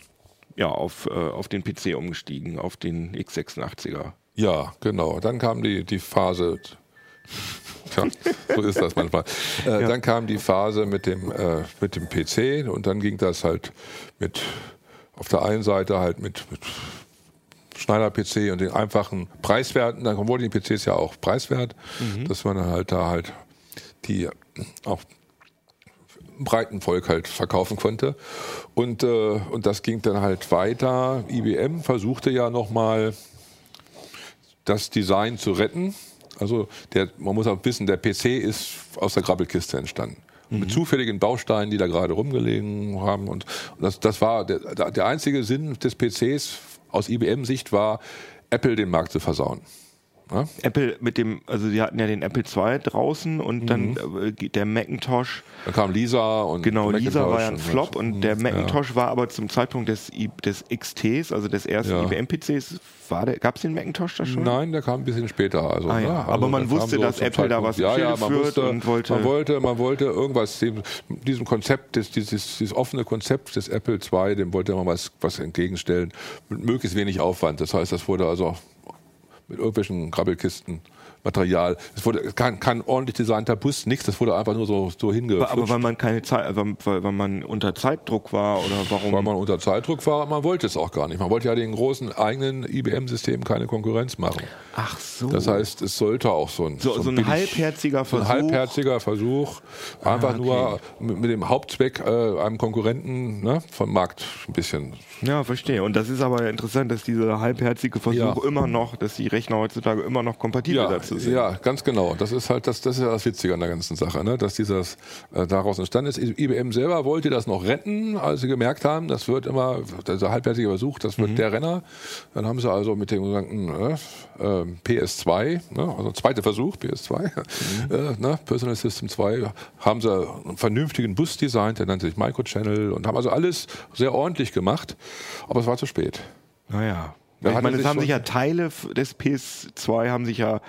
ja, auf, äh, auf den PC umgestiegen, auf den X86er. Ja, genau. Dann kam die, die Phase. Tja, so ist das manchmal. Äh, Ja. Dann kam die Phase mit dem, äh, mit dem PC und dann ging das halt mit auf der einen Seite halt mit, mit Schneider-PC und den einfachen preiswerten, dann wurden die PCs ja auch preiswert, dass man halt da halt die auch breiten Volk halt verkaufen konnte. Und, äh, und das ging dann halt weiter. IBM versuchte ja nochmal das Design zu retten. Also der, man muss auch wissen, der PC ist aus der Grabbelkiste entstanden. Mit zufälligen Bausteinen, die da gerade rumgelegen haben. Und, und das, das war der, der einzige Sinn des PCs aus IBM-Sicht war, Apple den Markt zu versauen. Ja? Apple mit dem, also sie hatten ja den Apple II draußen und dann äh, der Macintosh, Dann kam Lisa und genau, Lisa war ja ein Flop und der ja. Macintosh war aber zum Zeitpunkt des, I- des XTs, also des ersten Ja. IBM-PCs, war der, gab es den Macintosh da schon? Nein, der kam ein bisschen später. Also, Ah ja, ne? aber also man der wusste, kam dass Apple da Zeitpunkt- was ja, ja, man wusste, und wollte- man wollte, man wollte irgendwas, dem, diesem Konzept, des, dieses, dieses offene Konzept des Apple II, dem wollte man was, was entgegenstellen, mit möglichst wenig Aufwand. Das heißt, das wurde also mit irgendwelchen Grabbelkisten Material. Es wurde kein, kein ordentlich designter Bus, nichts. Das wurde einfach nur so, so Aber, aber weil man keine Zeit, weil, weil, man unter Zeitdruck war oder warum? weil man unter Zeitdruck war, man wollte es auch gar nicht. Man wollte ja den großen eigenen IBM-Systemen keine Konkurrenz machen. Ach so. Das heißt, es sollte auch so ein, so, so ein billig- halbherziger so ein Versuch. Ah, halbherziger Versuch, einfach okay. nur mit, mit dem Hauptzweck, äh, einem Konkurrenten ne, vom Markt ein bisschen. Ja, verstehe. Und das ist aber interessant, dass dieser halbherzige Versuch Ja. immer noch, dass die Rechner heutzutage immer noch kompatibel Ja, dazu sind. ja, ganz genau. Das ist halt das, das ist ja das Witzige an der ganzen Sache, ne? dass dieses äh, daraus entstanden ist. IBM selber wollte das noch retten, als sie gemerkt haben, das wird immer, dieser halbherzige Versuch, das Mhm. wird der Renner. Dann haben sie also mit dem sogenannten äh, ähm, PS2, ne? also zweiter Versuch, PS2, Mhm. äh, ne? Personal System 2, haben sie einen vernünftigen Bus designt, der nannte sich Microchannel und haben also alles sehr ordentlich gemacht, aber es war zu spät. Naja. Ich meine, es haben sich ja Teile des PS2 haben sich ja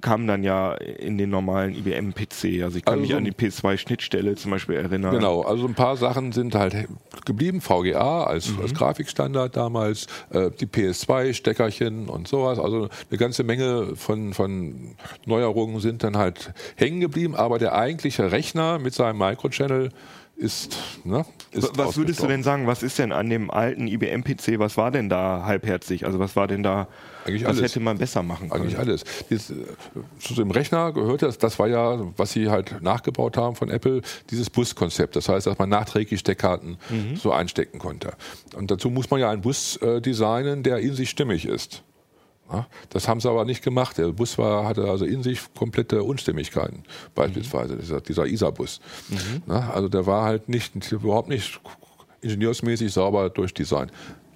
kamen dann ja in den normalen IBM-PC. Also ich kann Also mich an die PS2-Schnittstelle zum Beispiel erinnern. Genau, also ein paar Sachen sind halt geblieben. VGA als, als Grafikstandard damals, äh, die PS2-Steckerchen und sowas. Also eine ganze Menge von, von Neuerungen sind dann halt hängen geblieben. Aber der eigentliche Rechner mit seinem Microchannel ist, ne, ist Was würdest du denn sagen, was ist denn an dem alten IBM-PC, was war denn da halbherzig? Also was war denn da, Eigentlich was alles. hätte man besser machen können? Eigentlich alles. Dieses, äh, zu dem Rechner gehört das, das war ja, was sie halt nachgebaut haben von Apple, dieses Bus-Konzept. Das heißt, dass man nachträglich Steckkarten so einstecken konnte. Und dazu muss man ja einen Bus äh, designen, der in sich stimmig ist. Das haben sie aber nicht gemacht. Der Bus war, hatte also in sich komplette Unstimmigkeiten, beispielsweise dieser, dieser ISA-Bus. Ja, also der war halt nicht, überhaupt nicht ingenieursmäßig sauber durchdesignt.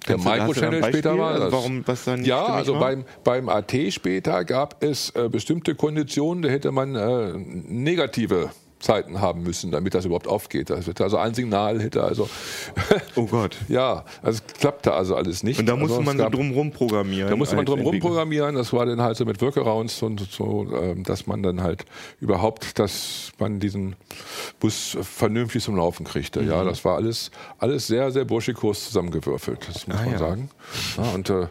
Der Microchannel später war also das. warum, was da nicht ja, also war? beim, beim AT später gab es äh, bestimmte Konditionen, da hätte man äh, negative Zeiten haben müssen, damit das überhaupt aufgeht. Das wird also ein Signal hätte also Oh Gott. ja, also es klappte also alles nicht. Und da musste also man gab- drumrum programmieren. da musste man als drum Entwickler. rumprogrammieren, das war dann halt so mit Workarounds und so, ähm, dass man dann halt überhaupt, dass man diesen Bus vernünftig zum Laufen kriegte. Mhm. Ja, das war alles, alles sehr, sehr burschikos zusammengewürfelt, das muss Ah, man ja. sagen. Ja, und, äh,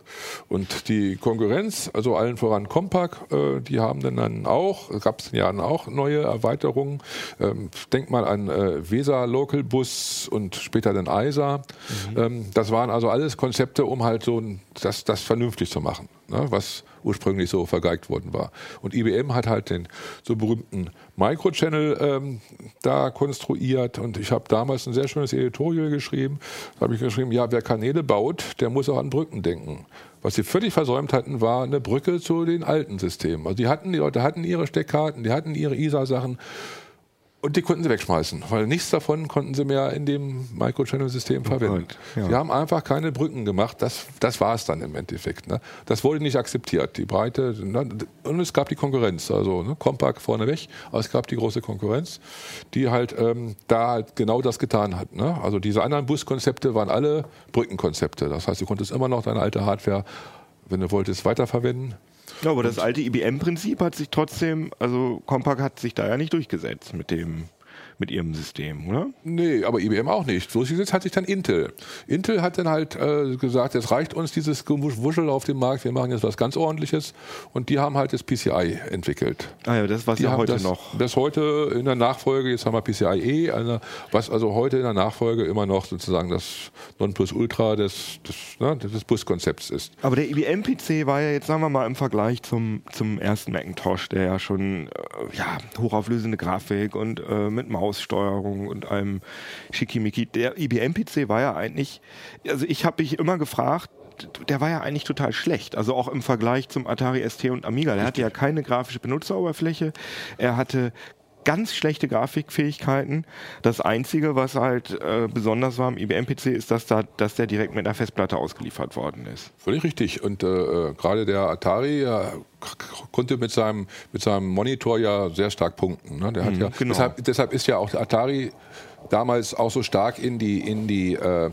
und die Konkurrenz, also allen voran Compaq, äh, die haben dann, dann auch, gab es ja dann auch neue Erweiterungen. Ähm, denk mal an äh, Weser Local Bus und später dann ISA. Ähm, das waren also alles Konzepte, um halt so ein, das, das vernünftig zu machen, ne, was ursprünglich so vergeigt worden war. Und IBM hat halt den so berühmten Microchannel ähm, da konstruiert und ich habe damals ein sehr schönes Editorial geschrieben. Da habe ich geschrieben, ja, wer Kanäle baut, der muss auch an Brücken denken. Was sie völlig versäumt hatten, war eine Brücke zu den alten Systemen. Also die hatten, die Leute hatten ihre Steckkarten, die hatten ihre ISA-Sachen Und die konnten sie wegschmeißen, weil nichts davon konnten sie mehr in dem Microchannel-System verwenden. Ja. Sie haben einfach keine Brücken gemacht. Das, das war es dann im Endeffekt. Ne? Das wurde nicht akzeptiert. Die Breite ne? und es gab die Konkurrenz. Also ne? Compaq vorneweg, aber es gab die große Konkurrenz, die halt ähm, da halt genau das getan hat. Ne? Also diese anderen Buskonzepte waren alle Brückenkonzepte. Das heißt, du konntest immer noch deine alte Hardware, wenn du wolltest, weiterverwenden. Ja, aber das alte IBM-Prinzip hat sich trotzdem, also Compaq hat sich da ja nicht durchgesetzt mit dem, mit ihrem System, oder? Nee, aber IBM auch nicht. So jetzt hat sich dann Intel. Intel hat dann halt äh, gesagt, es reicht uns dieses Gewuschel auf dem Markt, wir machen jetzt was ganz ordentliches. Und die haben halt das PCI entwickelt. Ah ja, das was Die ja heute das, noch. Das heute in der Nachfolge, jetzt haben wir PCIe, eine, was also heute in der Nachfolge immer noch sozusagen das Nonplusultra des, des, ne, des Buskonzepts ist. Aber der IBM-PC war ja jetzt, sagen wir mal, im Vergleich zum, zum ersten Macintosh, der ja schon äh, ja, hochauflösende Grafik und äh, mit Maussteuerung und allem Schickimicki. Der IBM-PC war ja eigentlich, also ich habe mich immer gefragt, der war ja eigentlich total schlecht. Also auch im Vergleich zum Atari ST und Amiga. Der hatte ja keine grafische Benutzeroberfläche. Er hatte ganz schlechte Grafikfähigkeiten. Das Einzige, was halt äh, besonders war am IBM-PC, ist, dass, da, dass der direkt mit einer Festplatte ausgeliefert worden ist. Völlig richtig. Und äh, äh, gerade der Atari k- konnte mit seinem, mit seinem Monitor ja sehr stark punkten. Ne? Der hat ja, genau. deshalb, deshalb ist ja auch der Atari damals auch so stark in die, in die, äh,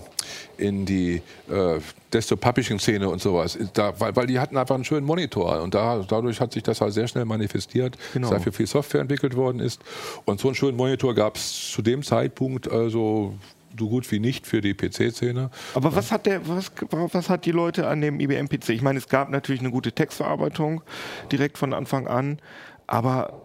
in die äh, Desktop-Publishing-Szene und sowas. Da, weil, weil die hatten einfach einen schönen Monitor. Und da, dadurch hat sich das halt sehr schnell manifestiert, Genau. dass dafür viel Software entwickelt worden ist. Und so einen schönen Monitor gab es zu dem Zeitpunkt also so gut wie nicht für die PC-Szene. Aber was hat der, was, was hat die Leute an dem IBM-PC? Ich meine, es gab natürlich eine gute Textverarbeitung direkt von Anfang an, aber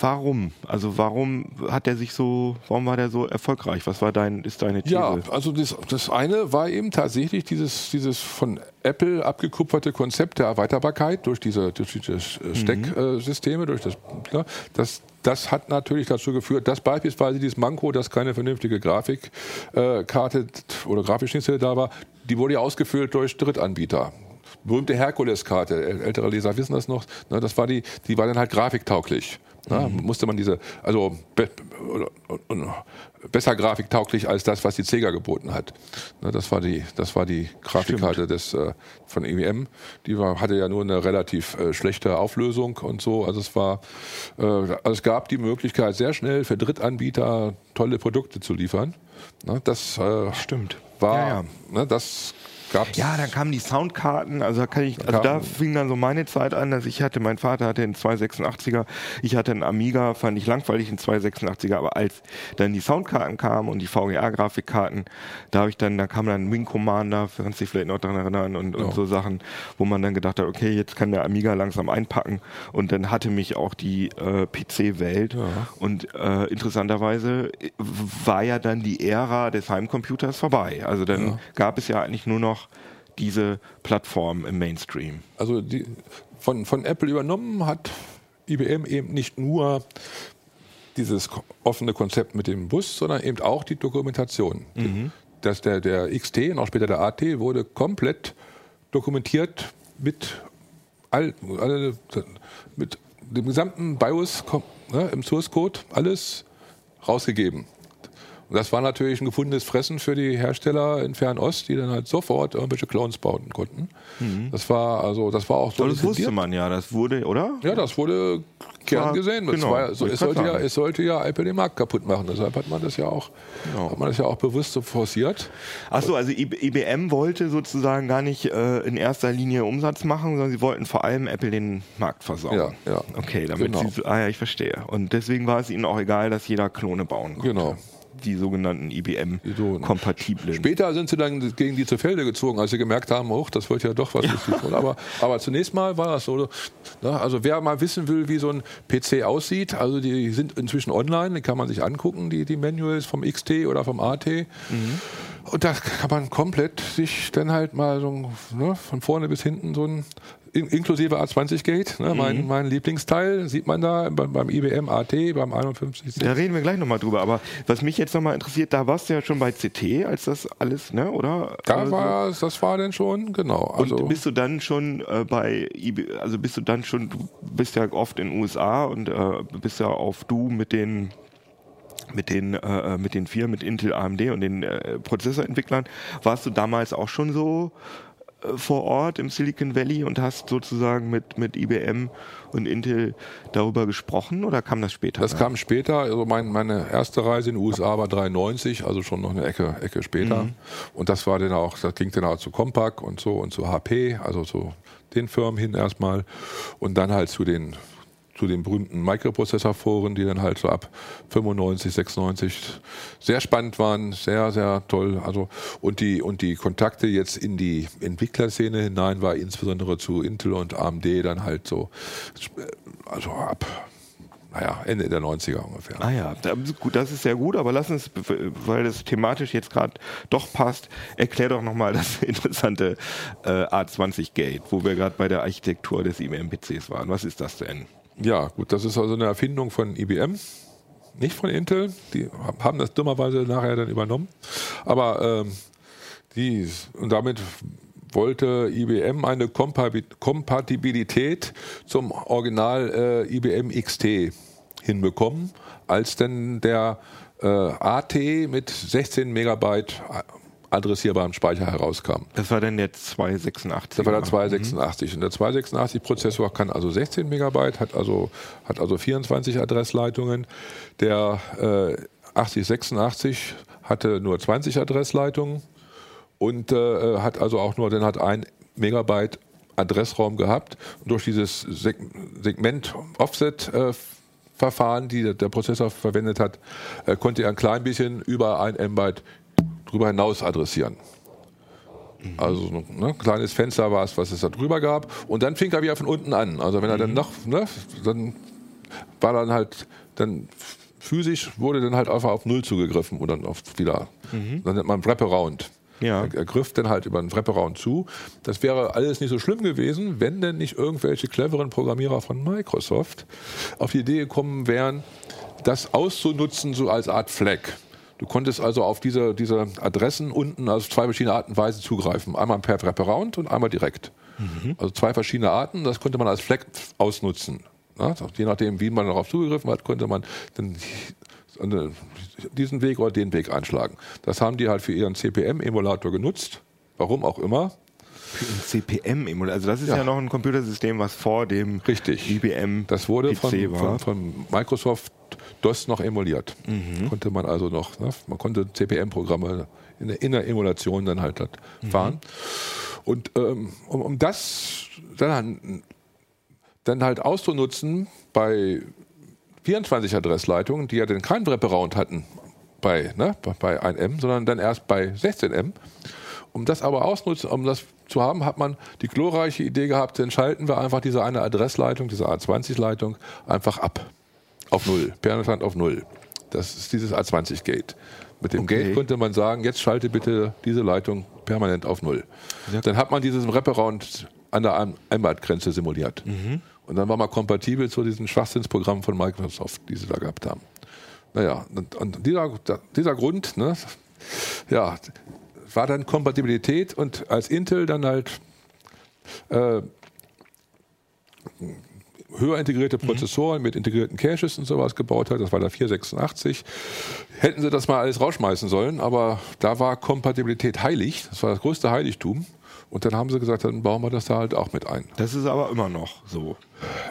warum? Also warum hat er sich so, warum war der so erfolgreich? Was war dein, ist deine These? Ja, also das, das eine war eben tatsächlich dieses, dieses von Apple abgekupferte Konzept der Erweiterbarkeit durch diese, durch diese äh, Stecksysteme, durch das, ja, das, das hat natürlich dazu geführt, dass beispielsweise dieses Manko, dass keine vernünftige Grafikkarte oder Grafikschnittstelle da war, die wurde ja ausgefüllt durch Drittanbieter. Berühmte Herkules-Karte, äl- ältere Leser wissen das noch, ne, das war die, die war dann halt grafiktauglich. Ne, Musste man diese, also be, oder, oder, besser grafiktauglich als das, was die Sega geboten hat. Ne, das war die, das war die Grafikkarte des, äh, von IBM. Die war, hatte ja nur eine relativ äh, schlechte Auflösung und so. Also es war, äh, also es gab die Möglichkeit, sehr schnell für Drittanbieter tolle Produkte zu liefern. Ne, das äh, Stimmt. war, Ja, ja. Das gab's. Ja, dann kamen die Soundkarten, also da kann ich, also da fing dann so meine Zeit an, dass ich hatte, mein Vater hatte einen 286er, ich hatte einen Amiga, fand ich langweilig, einen 286er, aber als dann die Soundkarten kamen und die VGA-Grafikkarten, da habe ich dann, da kam dann Wing Commander, kannst du dich vielleicht noch daran erinnern und, und Ja. so Sachen, wo man dann gedacht hat, okay, jetzt kann der Amiga langsam einpacken und dann hatte mich auch die äh, PC-Welt und äh, interessanterweise war ja dann die Ära des Heimcomputers vorbei. Also dann gab es ja eigentlich nur noch diese Plattform im Mainstream. also die, von, von Apple übernommen hat IBM eben nicht nur dieses offene Konzept mit dem Bus, sondern eben auch die Dokumentation. Dass der, der XT und auch später der AT wurde komplett dokumentiert mit, all, alle, mit dem gesamten BIOS ne, im Source Code, alles rausgegeben. Das war natürlich ein gefundenes Fressen für die Hersteller in Fernost, die dann halt sofort irgendwelche Clones bauen konnten. Das war also, das war auch so. Das wusste man ja, das wurde, oder? Ja, das wurde gern War- gesehen. Genau, war, so, es, sollte ja, es sollte ja Apple den Markt kaputt machen. Deshalb hat man das ja auch, Genau. hat man das ja auch bewusst so forciert. Achso, also IB IBM wollte sozusagen gar nicht äh, in erster Linie Umsatz machen, sondern sie wollten vor allem Apple den Markt versauen. Ja, ja. Okay, damit Genau. sie, ah ja, ich verstehe. Und deswegen war es ihnen auch egal, dass jeder Klone bauen konnte. Genau. Die sogenannten So, IBM-kompatiblen. Später sind sie dann gegen die zu Felde gezogen, als sie gemerkt haben, oh, das wird ja doch was richtig. Aber, aber zunächst mal war das so. Ne, also wer mal wissen will, wie so ein PC aussieht, also die sind inzwischen online, die kann man sich angucken, die, die Manuals vom XT oder vom AT. Und da kann man komplett sich dann halt mal so ne, von vorne bis hinten so ein in, inklusive A20 Gate, ne, mein, mein Lieblingsteil, sieht man da beim, beim IBM AT, beim 51. Da reden wir gleich nochmal drüber. Aber was mich jetzt nochmal interessiert, da warst du ja schon bei CT, als das alles, ne, oder? Da Also- war, das war dann schon, genau. Also, Und bist du dann schon äh, bei also bist du dann schon, du bist ja oft in den USA und äh, bist ja auf Du mit den mit den äh, mit den vier, mit Intel, AMD und den äh, Prozessorentwicklern. Warst du damals auch schon so äh, vor Ort im Silicon Valley und hast sozusagen mit mit IBM und Intel darüber gesprochen oder kam das später? Das kam später. Also mein, meine erste Reise in den USA war 93, also schon noch eine Ecke, Ecke später. Mhm. Und das war dann auch, das ging dann auch zu Compaq und so und zu HP, also zu den Firmen hin erstmal. Und dann halt zu den zu den berühmten Microprozessorforen, die dann halt so ab 95, 96 sehr spannend waren, sehr, sehr toll. Also und die und die Kontakte jetzt in die Entwicklerszene hinein war insbesondere zu Intel und AMD dann halt so, also ab naja, Ende der 90er ungefähr. Ah ja, das ist sehr gut, aber lass uns, weil das thematisch jetzt gerade doch passt, erklär doch nochmal das interessante äh, A20-Gate, wo wir gerade bei der Architektur des IBM-PCs waren. Was ist das denn? Ja, gut, das ist also eine Erfindung von IBM, nicht von Intel. Die haben das dummerweise nachher dann übernommen. Aber ähm, die, und damit wollte IBM eine Kompa- Kompatibilität zum Original äh, IBM XT hinbekommen, als denn der äh, AT mit 16 Megabyte adressierbarem Speicher herauskam. Das war dann der 286. Das war der 286. Und der 286-Prozessor kann also 16 Megabyte, hat also, hat also 24 Adressleitungen. Der äh, 8086 hatte nur 20 Adressleitungen und äh, hat also auch nur, dann hat ein Megabyte Adressraum gehabt. Und durch dieses Seg Segment-Offset-Verfahren, die der Prozessor verwendet hat, äh, konnte er ein klein bisschen über ein M-Byte drüber hinaus adressieren. Also so ein ne, kleines Fenster war es, was es da drüber gab. Und dann fing er wieder von unten an. Also wenn er dann noch, ne, dann war dann halt, dann physisch wurde dann halt einfach auf Null zugegriffen und dann auf wieder, dann nennt man Wraparound. Ja. Er, er griff dann halt über einen Wraparound zu. Das wäre alles nicht so schlimm gewesen, wenn denn nicht irgendwelche cleveren Programmierer von Microsoft auf die Idee gekommen wären, das auszunutzen so als Art Flag. Du konntest also auf diese, diese Adressen unten auf zwei verschiedene Arten und Weisen zugreifen. Einmal per Wraparound und einmal direkt. Also zwei verschiedene Arten, das konnte man als Flag ausnutzen. Ja, je nachdem, wie man darauf zugegriffen hat, konnte man dann diesen Weg oder den Weg einschlagen. Das haben die halt für ihren CPM-Emulator genutzt. Warum auch immer. CPM-Emulator. Also das ist Ja. ja. noch ein Computersystem, was vor dem Richtig. IBM Das wurde von, von, von Microsoft DOS noch emuliert. Mhm. Konnte man also noch, ne? man konnte CPM-Programme in der, in der Emulation dann halt halt Mhm. fahren. Und ähm, um, um das dann, dann halt auszunutzen bei 24 Adressleitungen, die ja dann keinen Wraparound hatten bei, ne, bei 1M, sondern dann erst bei 16M. Um das aber ausnutzen, um das zu haben, hat man die glorreiche Idee gehabt, dann schalten wir einfach diese eine Adressleitung, diese A20-Leitung, einfach ab. Auf Null, permanent auf Null. Das ist dieses A20-Gate. Mit dem Okay. Gate konnte man sagen, jetzt schalte bitte diese Leitung permanent auf Null. Dann hat man diesen Wraparound an der Einbahngrenze simuliert. Und dann war man kompatibel zu diesem Schwachsinnsprogramm von Microsoft, die sie da gehabt haben. Naja, und, und dieser, dieser Grund, ne, ja, war dann Kompatibilität und als Intel dann halt äh, höher integrierte Prozessoren mit integrierten Caches und sowas gebaut hat, das war der 486, hätten sie das mal alles rausschmeißen sollen, aber da war Kompatibilität heilig, das war das größte Heiligtum. Und dann haben sie gesagt, dann bauen wir das da halt auch mit ein. Das ist aber immer noch so.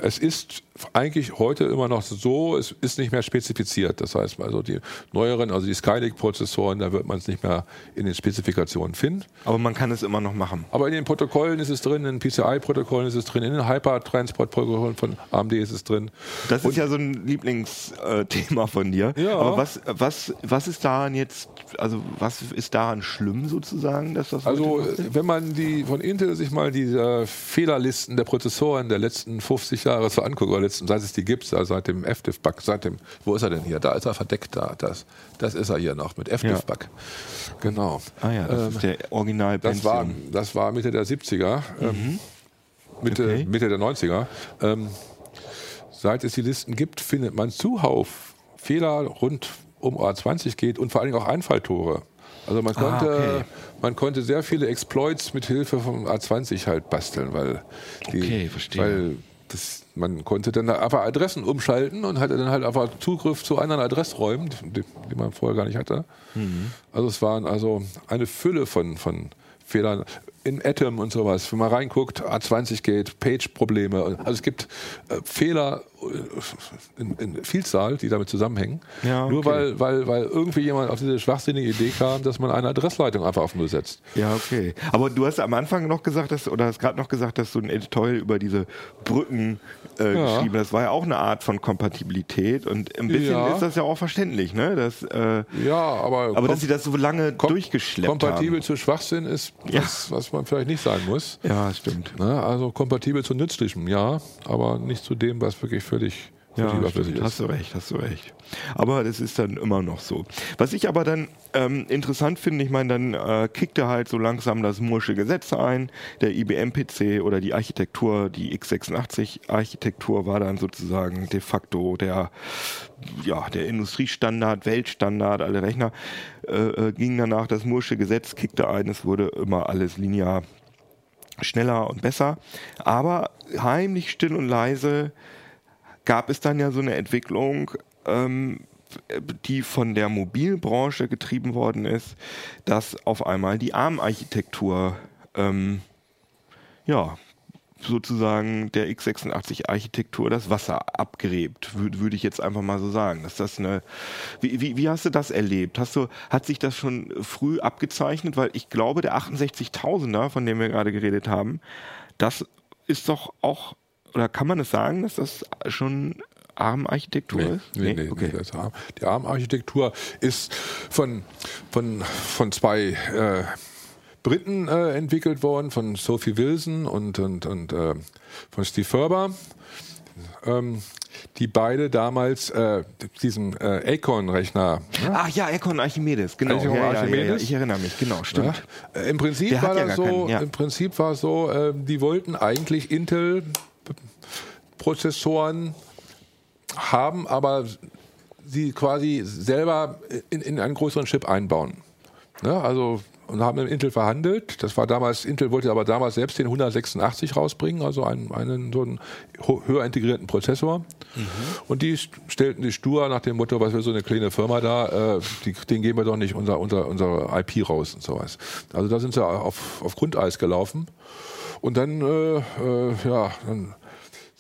Es ist eigentlich heute immer noch so, es ist nicht mehr spezifiziert. Das heißt, also die neueren, also die Skylake-Prozessoren, da wird man es nicht mehr in den Spezifikationen finden. Aber man kann es immer noch machen. Aber in den Protokollen ist es drin, in den PCI-Protokollen ist es drin, in den Hypertransport-Protokollen von AMD ist es drin. Das ist ja so ein Lieblingsthema von dir. Ja. Aber was, was, was ist daran jetzt, also was ist daran schlimm sozusagen, dass das Also, wenn man die von Intel sich mal die äh, Fehlerlisten der Prozessoren der letzten 50 Jahre so anguckt, oder letzten, seit es die gibt, also seit dem FDIF-Bug, seit dem, wo ist er denn hier? Da ist er verdeckt, da, das, das ist er hier noch mit FDIF-Bug. Genau. Ah ja, das Ähm, ist der Original Das war, das war Mitte der 70er, ähm, Mitte, Okay. Mitte der 90er. Ähm, seit es die Listen gibt, findet man zuhauf Fehler rund um A20 geht und vor allen Dingen auch Einfalltore. Also man Ah, konnte, okay. man konnte sehr viele Exploits mit Hilfe vom A20 halt basteln, weil die, Okay, verstehe. weil das, man konnte dann einfach Adressen umschalten und hatte dann halt einfach Zugriff zu anderen Adressräumen, die, die man vorher gar nicht hatte. Mhm. Also es waren also eine Fülle von, von Fehlern in Atom und sowas. Wenn man reinguckt, A20 geht, Page-Probleme. Also es gibt äh, Fehler in, in, Vielzahl, die damit zusammenhängen. Ja, okay. Nur weil, weil, weil irgendwie jemand auf diese schwachsinnige Idee kam, dass man eine Adressleitung einfach auf Null setzt. Ja, okay. Aber du hast am Anfang noch gesagt, dass, oder hast gerade noch gesagt, dass du ein Editorial über diese Brücken äh, ja. geschrieben hast. Das war ja auch eine Art von Kompatibilität und ein bisschen ja. ist das ja auch verständlich, ne? Dass, äh, ja, aber, aber dass sie das so lange durchgeschleppt kompatibel haben. Kompatibel zu Schwachsinn ist, was, was man vielleicht nicht sein muss. Ja, stimmt. Ne? Also kompatibel zu nützlichem, ja, aber nicht zu dem, was wirklich dich ja, stimmt, hast du recht, hast du recht. Aber das ist dann immer noch so. Was ich aber dann ähm, interessant finde, ich meine, dann äh, kickte halt so langsam das Mursche Gesetz ein, der IBM-PC oder die Architektur, die x86-Architektur war dann sozusagen de facto der, ja, der Industriestandard, Weltstandard, alle Rechner. Äh, äh gingen danach, das Mursche Gesetz kickte ein, es wurde immer alles linear schneller und besser, aber heimlich still und leise gab es dann ja so eine Entwicklung, ähm, die von der Mobilbranche getrieben worden ist, dass auf einmal die ARM-Architektur ähm, ja, sozusagen der x86-Architektur das Wasser abgräbt, würde würd ich jetzt einfach mal so sagen. Dass das eine, wie, wie, wie hast du das erlebt? Hast du, hat sich das schon früh abgezeichnet? Weil ich glaube, der 68.000er, von dem wir gerade geredet haben, das ist doch auch oder kann man es sagen, dass das schon ARM-Architektur nee, ist? Nee, nee, okay. nee ARM. Die ARM-Architektur ist von, von, von zwei äh, Briten äh, entwickelt worden, von Sophie Wilson und, und, und äh, von Steve Ferber. Ähm, die beide damals äh, diesen äh, Acorn-Rechner. Ne? Ach ja, Acorn Archimedes, genau. Acorn ja, Archimedes. Ja, ja, ich erinnere mich, genau, stimmt. Äh, Im Prinzip war das so, keinen, im Prinzip war es so, äh, die wollten eigentlich Intel Prozessoren haben, aber sie quasi selber in, in einen größeren Chip einbauen. Ne? Also und haben mit Intel verhandelt. Das war damals, Intel wollte aber damals selbst den 186 rausbringen, also einen, einen so einen höher integrierten Prozessor. Mhm. Und die stellten die stur nach dem Motto, was wir so eine kleine Firma da, äh, die, den geben wir doch nicht unser, unser, unser IP raus und sowas. Also da sind sie auf, auf Grundeis gelaufen. Und dann, äh, äh, ja, dann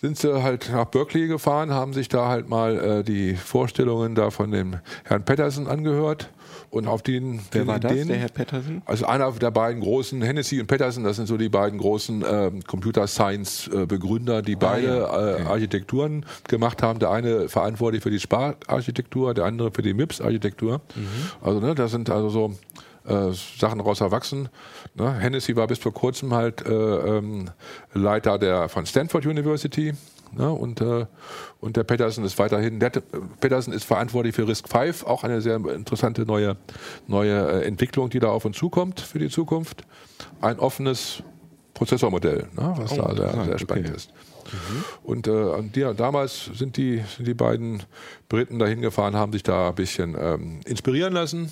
sind sie halt nach Berkeley gefahren, haben sich da halt mal äh, die Vorstellungen da von dem Herrn Patterson angehört. Und auf den, Wer war das, der Herr Patterson? Also einer der beiden großen, Hennessy und Patterson, das sind so die beiden großen äh, Computer Science äh, Begründer, die ah, beide ja. okay. äh, Architekturen gemacht haben. Der eine verantwortlich für die Spararchitektur, der andere für die MIPS-Architektur. Mhm. Also ne, das sind also so äh, Sachen daraus erwachsen. Ne? Hennessy war bis vor kurzem halt äh, ähm, Leiter der von Stanford University. Ne? Und, äh, und der Peterson ist weiterhin, der Peterson ist verantwortlich für RISC V, auch eine sehr interessante neue, neue äh, Entwicklung, die da auf uns zukommt für die Zukunft. Ein offenes Prozessormodell, ne? was oh, da sehr, sehr spannend okay. ist. Mhm. Und, äh, und die, damals sind die, sind die beiden Briten da hingefahren, haben sich da ein bisschen ähm, inspirieren lassen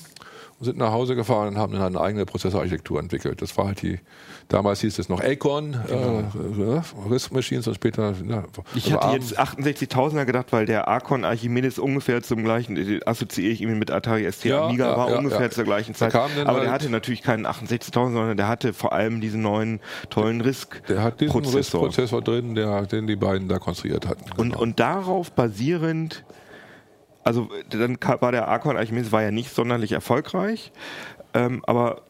sind nach Hause gefahren und haben dann eine eigene Prozessorarchitektur entwickelt. Das war halt die, damals hieß es noch Acorn, genau. äh, Risk Machines und später. Ja, ich hatte jetzt 68.000er gedacht, weil der Arcon Archimedes ungefähr zum gleichen, assoziiere ich ihn mit Atari ST ja, Amiga, ja, war ja, ungefähr zur gleichen Zeit. Aber halt der hatte natürlich keinen 68.000, sondern der hatte vor allem diesen neuen tollen Risk Der hat diesen Risk-Prozessor drin, der, den die beiden da konstruiert hatten. Genau. Und, und darauf basierend also dann war der Archon Archimedes war ja nicht sonderlich erfolgreich, ähm, aber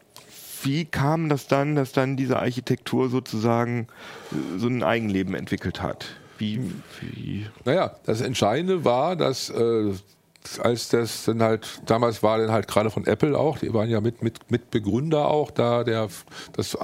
wie kam das dann, dass dann diese Architektur sozusagen äh, so ein Eigenleben entwickelt hat? Wie, wie? Naja, das Entscheidende war, dass äh, als das dann halt, damals war dann halt gerade von Apple auch, die waren ja mit, mit, mit Begründer auch, da der das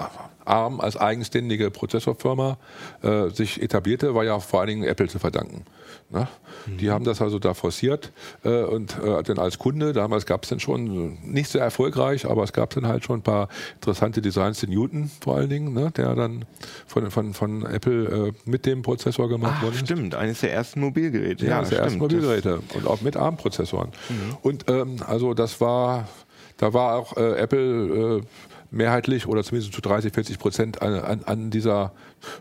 ARM als eigenständige Prozessorfirma äh, sich etablierte, war ja vor allen Dingen Apple zu verdanken. Ne? Mhm. Die haben das also da forciert äh, und äh, dann als Kunde, damals gab es dann schon, nicht sehr erfolgreich, aber es gab dann halt schon ein paar interessante Designs, den Newton vor allen Dingen, ne? der dann von, von, von Apple äh, mit dem Prozessor gemacht wurde. Stimmt, eines der ersten Mobilgeräte. Ja, ja eines der ersten Mobilgeräte und auch mit ARM-Prozessoren. Mhm. Und ähm, also das war, da war auch äh, Apple äh, mehrheitlich oder zumindest zu 30, 40 Prozent an, an, an dieser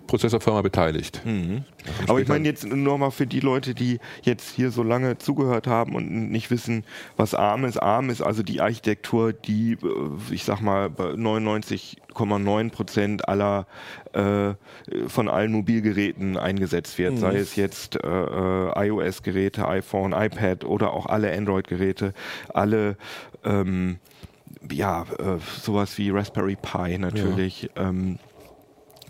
Prozessorfirma beteiligt. Mhm. Aber ich meine jetzt nur mal für die Leute, die jetzt hier so lange zugehört haben und nicht wissen, was ARM ist. ARM ist also die Architektur, die, äh, ich sag mal, bei 99,9 Prozent aller äh, von allen Mobilgeräten eingesetzt wird, mhm. sei es jetzt äh, äh iOS-Geräte, iPhone, iPad oder auch alle Android-Geräte, alle ähm, ja, äh, sowas wie Raspberry Pi natürlich. Ja. Ähm,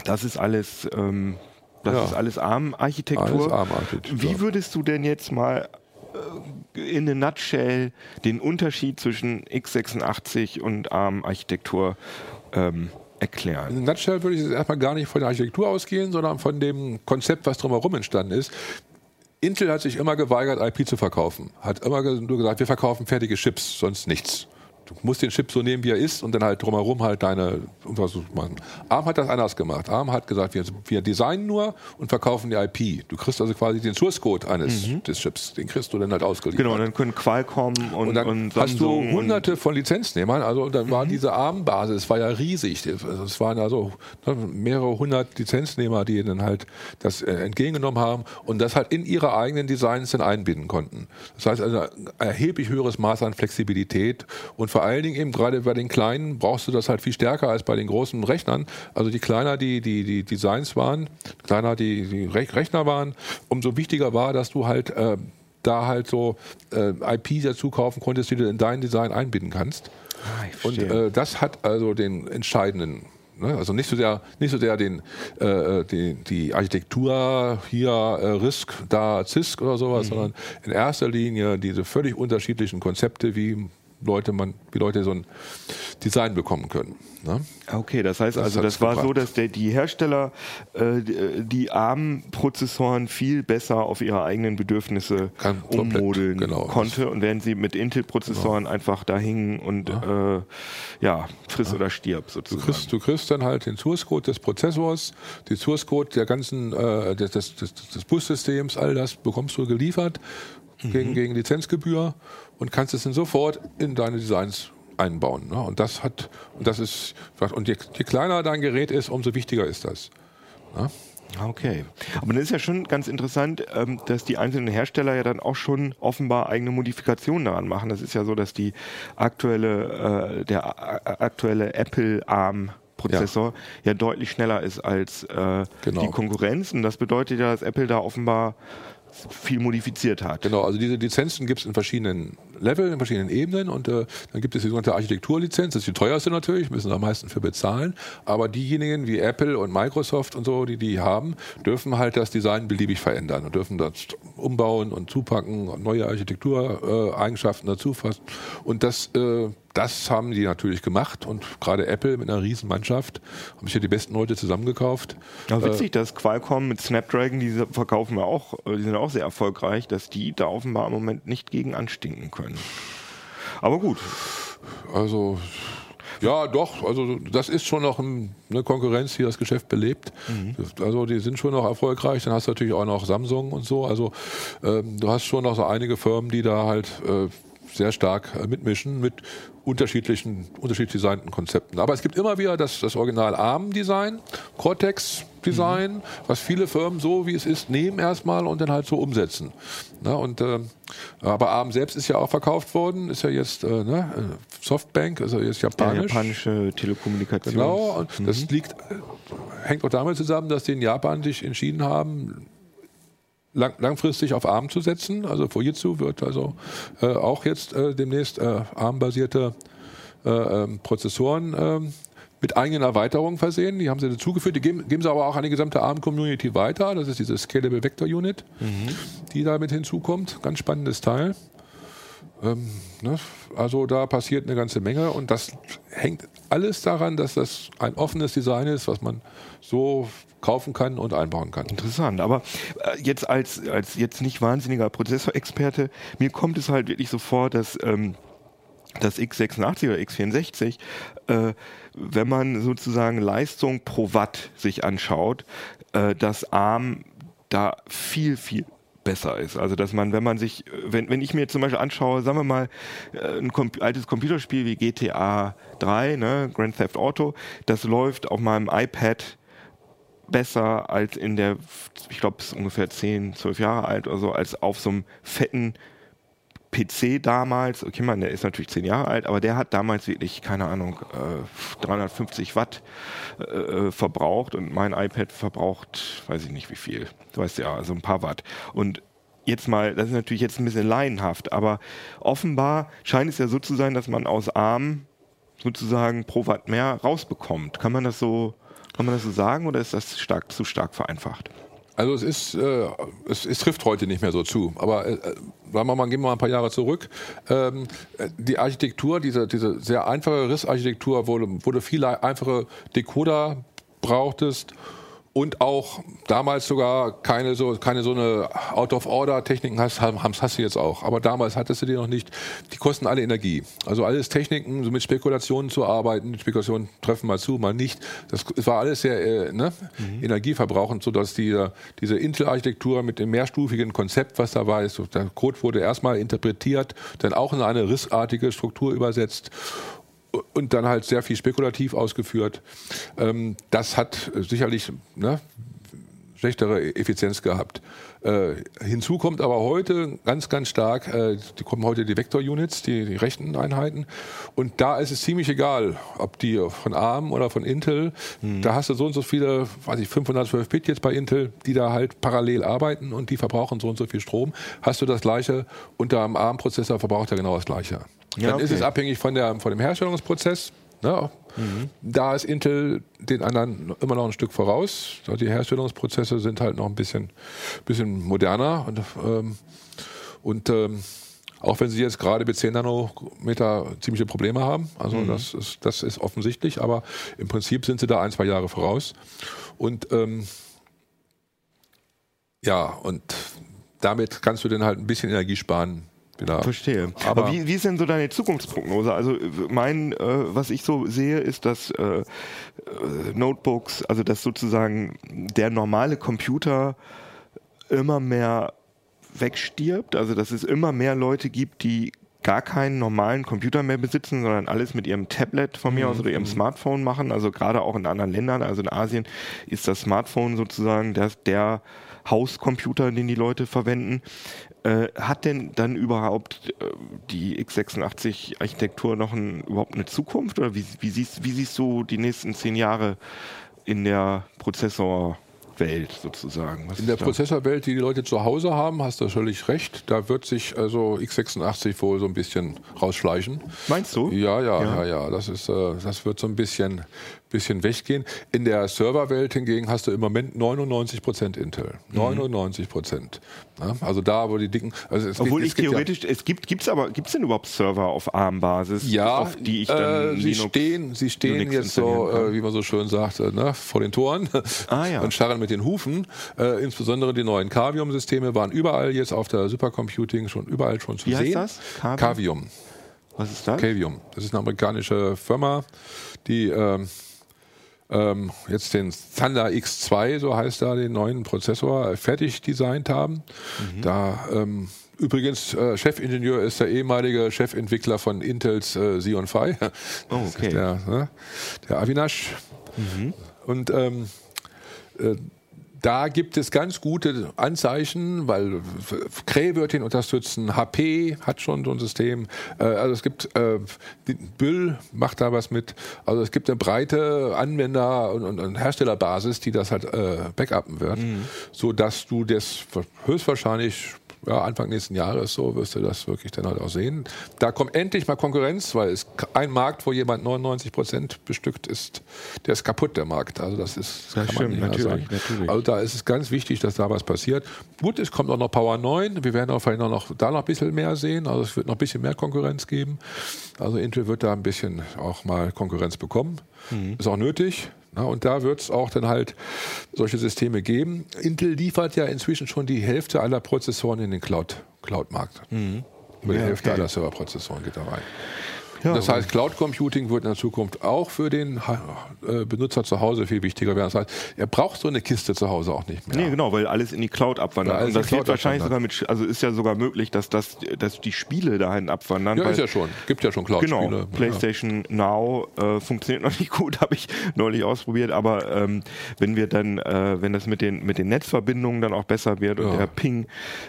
das ist alles, ähm, das ja. ist alles ARM-Architektur. ARM Wie würdest du denn jetzt mal äh, in a nutshell den Unterschied zwischen x86 und ARM-Architektur ähm, erklären? In a nutshell würde ich jetzt erstmal gar nicht von der Architektur ausgehen, sondern von dem Konzept, was drumherum entstanden ist. Intel hat sich immer geweigert, IP zu verkaufen. Hat immer nur gesagt, wir verkaufen fertige Chips, sonst nichts. Du musst den Chip so nehmen, wie er ist und dann halt drumherum halt deine was machen. ARM hat das anders gemacht. ARM hat gesagt, wir, wir designen nur und verkaufen die IP. Du kriegst also quasi den Source Code eines mhm. des Chips. Den kriegst du dann halt ausgeliefert. Genau, dann können Qualcomm und, und dann und hast du hunderte von Lizenznehmern. Also dann war mhm. diese ARM-Basis war ja riesig. Es waren also ne, mehrere hundert Lizenznehmer, die dann halt das äh, entgegengenommen haben und das halt in ihre eigenen Designs dann einbinden konnten. Das heißt also ein erheblich höheres Maß an Flexibilität und vor allen Dingen eben gerade bei den kleinen brauchst du das halt viel stärker als bei den großen Rechnern. Also die kleiner die, die, die Designs waren, kleiner die, die Rechner waren, umso wichtiger war, dass du halt äh, da halt so äh, IP dazu kaufen konntest, die du in dein Design einbinden kannst. Ah, und äh, das hat also den entscheidenden ne, also nicht so sehr, nicht so sehr den, äh, die, die Architektur hier äh, RISC, da CISC oder sowas, mhm. sondern in erster Linie diese völlig unterschiedlichen Konzepte, wie Leute man, wie Leute so ein Design bekommen können. Ne? Okay, das heißt das also, das war gebracht. so, dass der, die Hersteller äh, die ARM-Prozessoren viel besser auf ihre eigenen Bedürfnisse Kann ummodeln genau. konnte und während sie mit Intel-Prozessoren genau. einfach da hingen und ja, äh, ja friss ja. oder stirb sozusagen. Du kriegst, du kriegst dann halt den Source-Code des Prozessors, den Source-Code der ganzen äh, des, des, des Bussystems, all das bekommst du geliefert mhm. gegen, gegen Lizenzgebühr und kannst es dann sofort in deine Designs einbauen. Ne? Und das hat, und das ist, und je, je, kleiner dein Gerät ist, umso wichtiger ist das. Ne? Okay. Aber das ist ja schon ganz interessant, ähm, dass die einzelnen Hersteller ja dann auch schon offenbar eigene Modifikationen daran machen. Das ist ja so, dass die aktuelle, äh, der aktuelle Apple ARM Prozessor ja. ja. deutlich schneller ist als äh, genau. die Konkurrenz. Und das bedeutet ja, dass Apple da offenbar viel modifiziert hat. Genau, also diese Lizenzen gibt es in verschiedenen Leveln, in verschiedenen Ebenen und äh, dann gibt es die sogenannte Architekturlizenz, das ist die teuerste natürlich, müssen am meisten für bezahlen, aber diejenigen wie Apple und Microsoft und so, die die haben, dürfen halt das Design beliebig verändern und dürfen das umbauen und zupacken und neue Architektureigenschaften äh, dazu fassen und das äh, das haben die natürlich gemacht und gerade Apple mit einer riesen Mannschaft haben sich ja die besten Leute zusammengekauft. Ja, witzig, äh, dass Qualcomm mit Snapdragon, die verkaufen wir auch, äh, die sind auch sehr erfolgreich, dass die da offenbar im Moment nicht gegen anstinken können. Aber gut. Also ja, doch. Also das ist schon noch eine Konkurrenz, die das Geschäft belebt. Mhm. Also die sind schon noch erfolgreich. Dann hast du natürlich auch noch Samsung und so. Also ähm, du hast schon noch so einige Firmen, die da halt äh, sehr stark äh, mitmischen mit unterschiedlichen, unterschiedlich designten Konzepten. Aber es gibt immer wieder das, das Original ARM-Design, Cortex-Design, mhm. was viele Firmen so wie es ist nehmen erstmal und dann halt so umsetzen. Na, und, äh, aber ARM selbst ist ja auch verkauft worden, ist ja jetzt äh, ne, äh, Softbank, also jetzt japanisch. Ja, japanische Telekommunikation. Genau, und mhm. das liegt, hängt auch damit zusammen, dass die in Japan sich entschieden haben, lang, langfristig auf ARM zu setzen. Also Fujitsu wird also äh, auch jetzt äh, demnächst äh, ARM-basierte äh, ähm, Prozessoren ähm, mit eigenen Erweiterungen versehen. Die haben sie dazugeführt. Die geben, geben sie aber auch an die gesamte ARM-Community weiter. Das ist diese Scalable Vector Unit, mhm. die damit hinzukommt. Ganz spannendes Teil. Ähm, ne? Also da passiert eine ganze Menge und das hängt alles daran, dass das ein offenes Design ist, was man so kaufen kann und einbauen kann. Interessant, aber äh, jetzt als, als jetzt nicht wahnsinniger Prozessorexperte, mir kommt es halt wirklich so vor, dass ähm, das x86 oder x64, äh, wenn man sozusagen Leistung pro Watt sich anschaut, äh, dass ARM da viel, viel besser ist. Also dass man, wenn man sich, wenn, wenn ich mir zum Beispiel anschaue, sagen wir mal, äh, ein Com altes Computerspiel wie GTA 3, ne, Grand Theft Auto, das läuft auf meinem iPad besser als in der, ich glaube, es ist ungefähr 10, 12 Jahre alt oder so, als auf so einem fetten PC damals, okay, man, der ist natürlich 10 Jahre alt, aber der hat damals wirklich, keine Ahnung, äh, 350 Watt äh, äh, verbraucht und mein iPad verbraucht, weiß ich nicht wie viel, du weißt ja, also ein paar Watt. Und jetzt mal, das ist natürlich jetzt ein bisschen laienhaft, aber offenbar scheint es ja so zu sein, dass man aus ARM sozusagen pro Watt mehr rausbekommt. Kann man das so kann man das so sagen oder ist das stark, zu stark vereinfacht? Also es ist, äh, es, es, trifft heute nicht mehr so zu. Aber äh, sagen wir mal, gehen wir mal ein paar Jahre zurück. Ähm, die Architektur, diese, diese sehr einfache Rissarchitektur, wo, wo du viele einfache Decoder brauchtest und auch damals sogar keine so, keine so eine Out-of-Order-Techniken hast, hast du jetzt auch. Aber damals hattest du die noch nicht. Die kosten alle Energie. Also alles Techniken, so mit Spekulationen zu arbeiten. Spekulationen treffen mal zu, mal nicht. Das war alles sehr äh, ne, mhm. energieverbrauchend, sodass die, diese Intel-Architektur mit dem mehrstufigen Konzept, was da war, ist, der Code wurde erstmal interpretiert, dann auch in eine rissartige Struktur übersetzt und dann halt sehr viel spekulativ ausgeführt. Ähm, das hat sicherlich ne, schlechtere Effizienz gehabt. Äh, hinzu kommt aber heute ganz, ganz stark, äh, die kommen heute die Vector-Units, die, die, rechten Einheiten. Und da ist es ziemlich egal, ob die von ARM oder von Intel, mhm. da hast du so und so viele, weiß ich, 512 Bit jetzt bei Intel, die da halt parallel arbeiten und die verbrauchen so und so viel Strom. Hast du das gleiche unter einem ARM-Prozessor verbraucht er genau das gleiche. Ja, Dann okay. ist es abhängig von, der, von dem Herstellungsprozess. Ne? Mhm. Da ist Intel den anderen immer noch ein Stück voraus. Die Herstellungsprozesse sind halt noch ein bisschen, bisschen moderner. Und, ähm, und ähm, auch wenn sie jetzt gerade mit 10 Nanometer ziemliche Probleme haben, also mhm. das, ist, das ist offensichtlich, aber im Prinzip sind sie da ein, zwei Jahre voraus. Und ähm, ja, und damit kannst du dann halt ein bisschen Energie sparen Genau. Verstehe. Aber, Aber wie, wie, ist denn so deine Zukunftsprognose? Also mein, äh, was ich so sehe, ist, dass äh, äh, Notebooks, also dass sozusagen der normale Computer immer mehr wegstirbt. Also dass es immer mehr Leute gibt, die gar keinen normalen Computer mehr besitzen, sondern alles mit ihrem Tablet von mir aus oder ihrem mhm. Smartphone machen. Also gerade auch in anderen Ländern, also in Asien ist das Smartphone sozusagen der, der Hauscomputer, den die Leute verwenden. Äh, hat denn dann überhaupt äh, die x86-Architektur noch ein, überhaupt eine Zukunft? Oder wie, wie, siehst, wie siehst du die nächsten zehn Jahre in der Prozessor- Welt sozusagen. Was in der Prozessorwelt, die die Leute zu Hause haben, hast du völlig recht. Da wird sich also x86 wohl so ein bisschen rausschleichen. Meinst du? Ja, ja, ja, ja. ja. Das, ist, äh, das wird so ein bisschen, bisschen weggehen. In der Serverwelt hingegen hast du im Moment 99 Prozent Intel. 99 mhm. Prozent. Ja, also da, wo die dicken. Also es Obwohl gibt, ich theoretisch, ja, es gibt, gibt's aber, gibt's denn überhaupt Server auf ARM-Basis, ja, auf die ich dann äh, sie Linux, stehen, sie stehen Linux jetzt so, äh, wie man so schön sagt, äh, ne, vor den Toren ah, ja. und starren mit den Hufen. Äh, insbesondere die neuen Cavium-Systeme waren überall jetzt auf der Supercomputing schon überall schon zu wie sehen. Heißt das? Cavium. Cavium. Was ist das? Cavium. Das ist eine amerikanische Firma, die ähm, ähm, jetzt den Thunder X2, so heißt er, den neuen Prozessor, fertig designt haben. Mhm. Da ähm, Übrigens, äh, Chefingenieur ist der ehemalige Chefentwickler von Intels äh, Xeon Phi. Oh, okay. Der, ne, der Avinash. Mhm. Und ähm, äh, da gibt es ganz gute Anzeichen, weil Cray wird ihn unterstützen, HP hat schon so ein System, äh, also es gibt, äh, Büll macht da was mit, also es gibt eine breite Anwender- und, Herstellerbasis, die das halt äh, backuppen wird, mhm. so dass du das höchstwahrscheinlich ja, Anfang nächsten Jahres so wirst du das wirklich dann halt auch sehen. Da kommt endlich mal Konkurrenz, weil es ein Markt, wo jemand 99 Prozent bestückt ist, der ist kaputt, der Markt. Also das ist, das stimmt, natürlich, natürlich. Also da ist es ganz wichtig, dass da was passiert. Gut, es kommt auch noch Power 9. Wir werden auch vielleicht noch, da noch ein bisschen mehr sehen. Also es wird noch ein bisschen mehr Konkurrenz geben. Also Intel wird da ein bisschen auch mal Konkurrenz bekommen. Mhm. Ist auch nötig. Na, und da wird es auch dann halt solche Systeme geben. Intel liefert ja inzwischen schon die Hälfte aller Prozessoren in den Cloud-Markt. Cloud mhm. Über die ja, Hälfte okay. aller Serverprozessoren geht da rein. Ja, das heißt, Cloud Computing wird in der Zukunft auch für den äh, Benutzer zu Hause viel wichtiger werden. Das heißt, er braucht so eine Kiste zu Hause auch nicht mehr. Nee, genau, weil alles in die Cloud abwandert. Und das Cloud wahrscheinlich sogar mit, also ist ja sogar möglich, dass das, dass die Spiele dahin abwandern. Ja, ist ja schon. Gibt ja schon Cloud-Spiele. Genau, PlayStation Now äh, funktioniert noch nicht gut, habe ich neulich ausprobiert, aber ähm, wenn wir dann, äh, wenn das mit den, mit den Netzverbindungen dann auch besser wird und Ja. der Ping,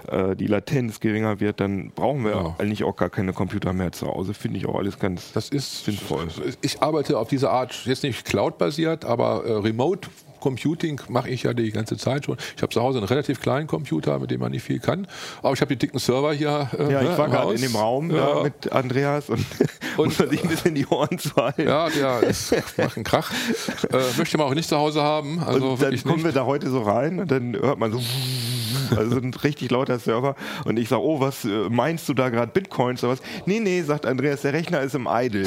äh, die Latenz geringer wird, dann brauchen wir Ja. eigentlich auch gar keine Computer mehr zu Hause. Finde ich auch alles ganz Das ist sinnvoll. Ich arbeite auf diese Art, jetzt nicht Cloud-basiert, aber äh, Remote Computing mache ich ja die ganze Zeit schon. Ich habe zu Hause einen relativ kleinen Computer, mit dem man nicht viel kann. Aber ich habe die dicken Server hier. Äh, Ja, ich ne, war gerade in dem Raum Ja. mit Andreas und, Und- sich ein bisschen die Ohren zu halten. Ja, ja, das macht einen Krach. Äh, möchte man auch nicht zu Hause haben. Also und dann kommen nicht. wir da heute so rein und dann hört man so, also ein richtig lauter Server und ich sage, oh, was äh, meinst du da gerade Bitcoins oder was? Nee, nee, sagt Andreas, der Rechner ist im Idle.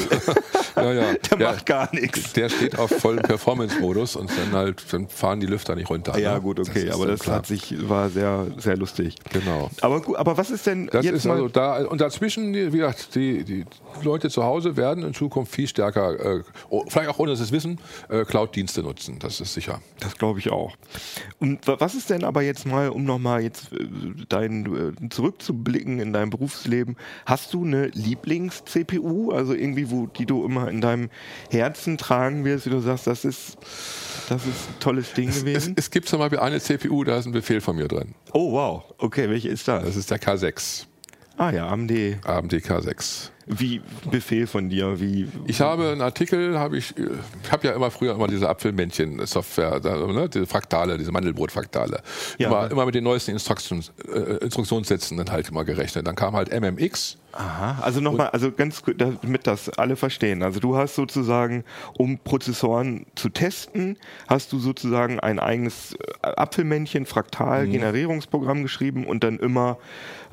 Ja, ja. der Ja. macht gar nichts. Der steht auf vollen Performance-Modus und dann halt dann fahren die Lüfter nicht runter. Ja, ne? gut, okay, ist aber das klar. hat sich, war sehr, sehr lustig. Genau. Aber aber was ist denn Das jetzt ist mal, also da und dazwischen, wie gesagt, die, die Leute zu Hause werden in Zukunft viel stärker, äh, oh, vielleicht auch ohne dass sie es wissen, äh, Cloud-Dienste nutzen. Das ist sicher. Das glaube ich auch. Und wa- was ist denn aber jetzt mal, um nochmal jetzt äh, dein, äh, zurückzublicken in dein Berufsleben, hast du eine Lieblings-CPU, also irgendwie, wo, die du immer in deinem Herzen tragen wirst, wie du sagst, das ist, das ist ein tolles Ding Es, gewesen? es gibt zum Beispiel eine CPU, da ist ein Befehl von mir drin. oh, wow. Okay, welche ist das? Das ist der K6, Ah ja, AMD. AMD K6. Wie Befehl von dir, wie. Ich habe einen Artikel, habe ich, ich habe ja immer früher immer diese Apfelmännchen-Software, ne, diese Fraktale, diese Mandelbrot-Fraktale, Ja. immer, immer mit den neuesten Instruktions, äh, Instruktionssätzen dann halt immer gerechnet. Dann kam halt MMX, Aha, also nochmal, also ganz gut, damit das alle verstehen. Also du hast sozusagen, um Prozessoren zu testen, hast du sozusagen ein eigenes äh, Apfelmännchen, Fraktal, Mhm. Generierungsprogramm geschrieben und dann immer,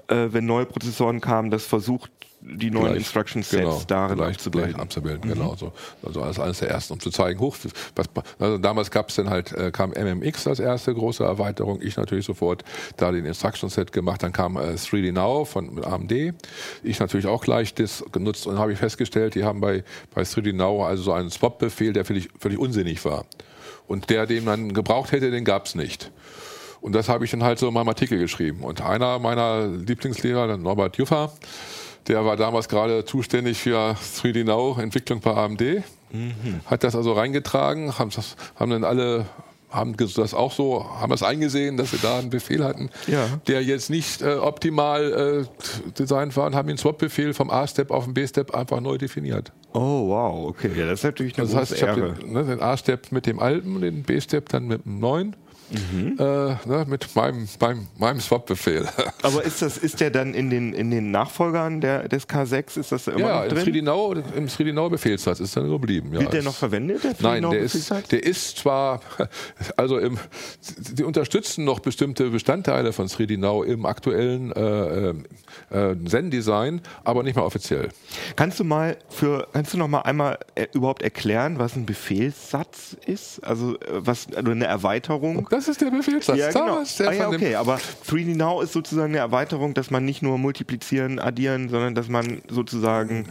äh, wenn neue Prozessoren kamen, das versucht, die neuen Gleich, Instruction Sets genau, darin gleich, abzubilden. Gleich abzubilden, genau. So. Also als eines der ersten, um zu zeigen, hoch, was, also damals gab es dann halt, äh, kam MMX als erste große Erweiterung, ich natürlich sofort da den Instruction Set gemacht, dann kam äh, 3D Now von AMD, ich natürlich auch gleich das genutzt und habe ich festgestellt, die haben bei, bei 3D Now also so einen Swap-Befehl, der völlig, völlig unsinnig war. Und der, den man gebraucht hätte, den gab es nicht. Und das habe ich dann halt so in meinem Artikel geschrieben. Und einer meiner Lieblingslehrer, der Norbert Juffer, der war damals gerade zuständig für 3D Now Entwicklung bei AMD, hat das also reingetragen, haben, das, haben dann alle haben das auch so, haben das eingesehen, dass sie da einen Befehl hatten, Ja. der jetzt nicht äh, optimal äh, designt war und haben den Swap-Befehl vom A-Step auf den B-Step einfach neu definiert. Oh, wow, okay. Ja, das ist natürlich eine Also das heißt, große ich Ehre. habe den, ne, den A-Step mit dem alten und den B-Step dann mit dem neuen. Mhm. Äh, ne, mit meinem, meinem, meinem Swap-Befehl. Aber ist das, ist der dann in den, in den Nachfolgern der, des K6, ist das immer Ja, noch drin? 3D Now, im 3D Now Befehlssatz ist dann geblieben. Ja, Wird der noch verwendet, der Nein, 3D Now der ist, der ist zwar, also im, die unterstützen noch bestimmte Bestandteile von 3D Now im aktuellen äh, äh, Zen-Design, aber nicht mehr offiziell. Kannst du mal für, kannst du noch mal einmal äh, überhaupt erklären, was ein Befehlssatz ist? Also äh, was, also eine Erweiterung? Das ist der Befehlssatz. Ja, genau. Ah, ja, okay, aber 3D Now ist sozusagen eine Erweiterung, dass man nicht nur multiplizieren, addieren, sondern dass man sozusagen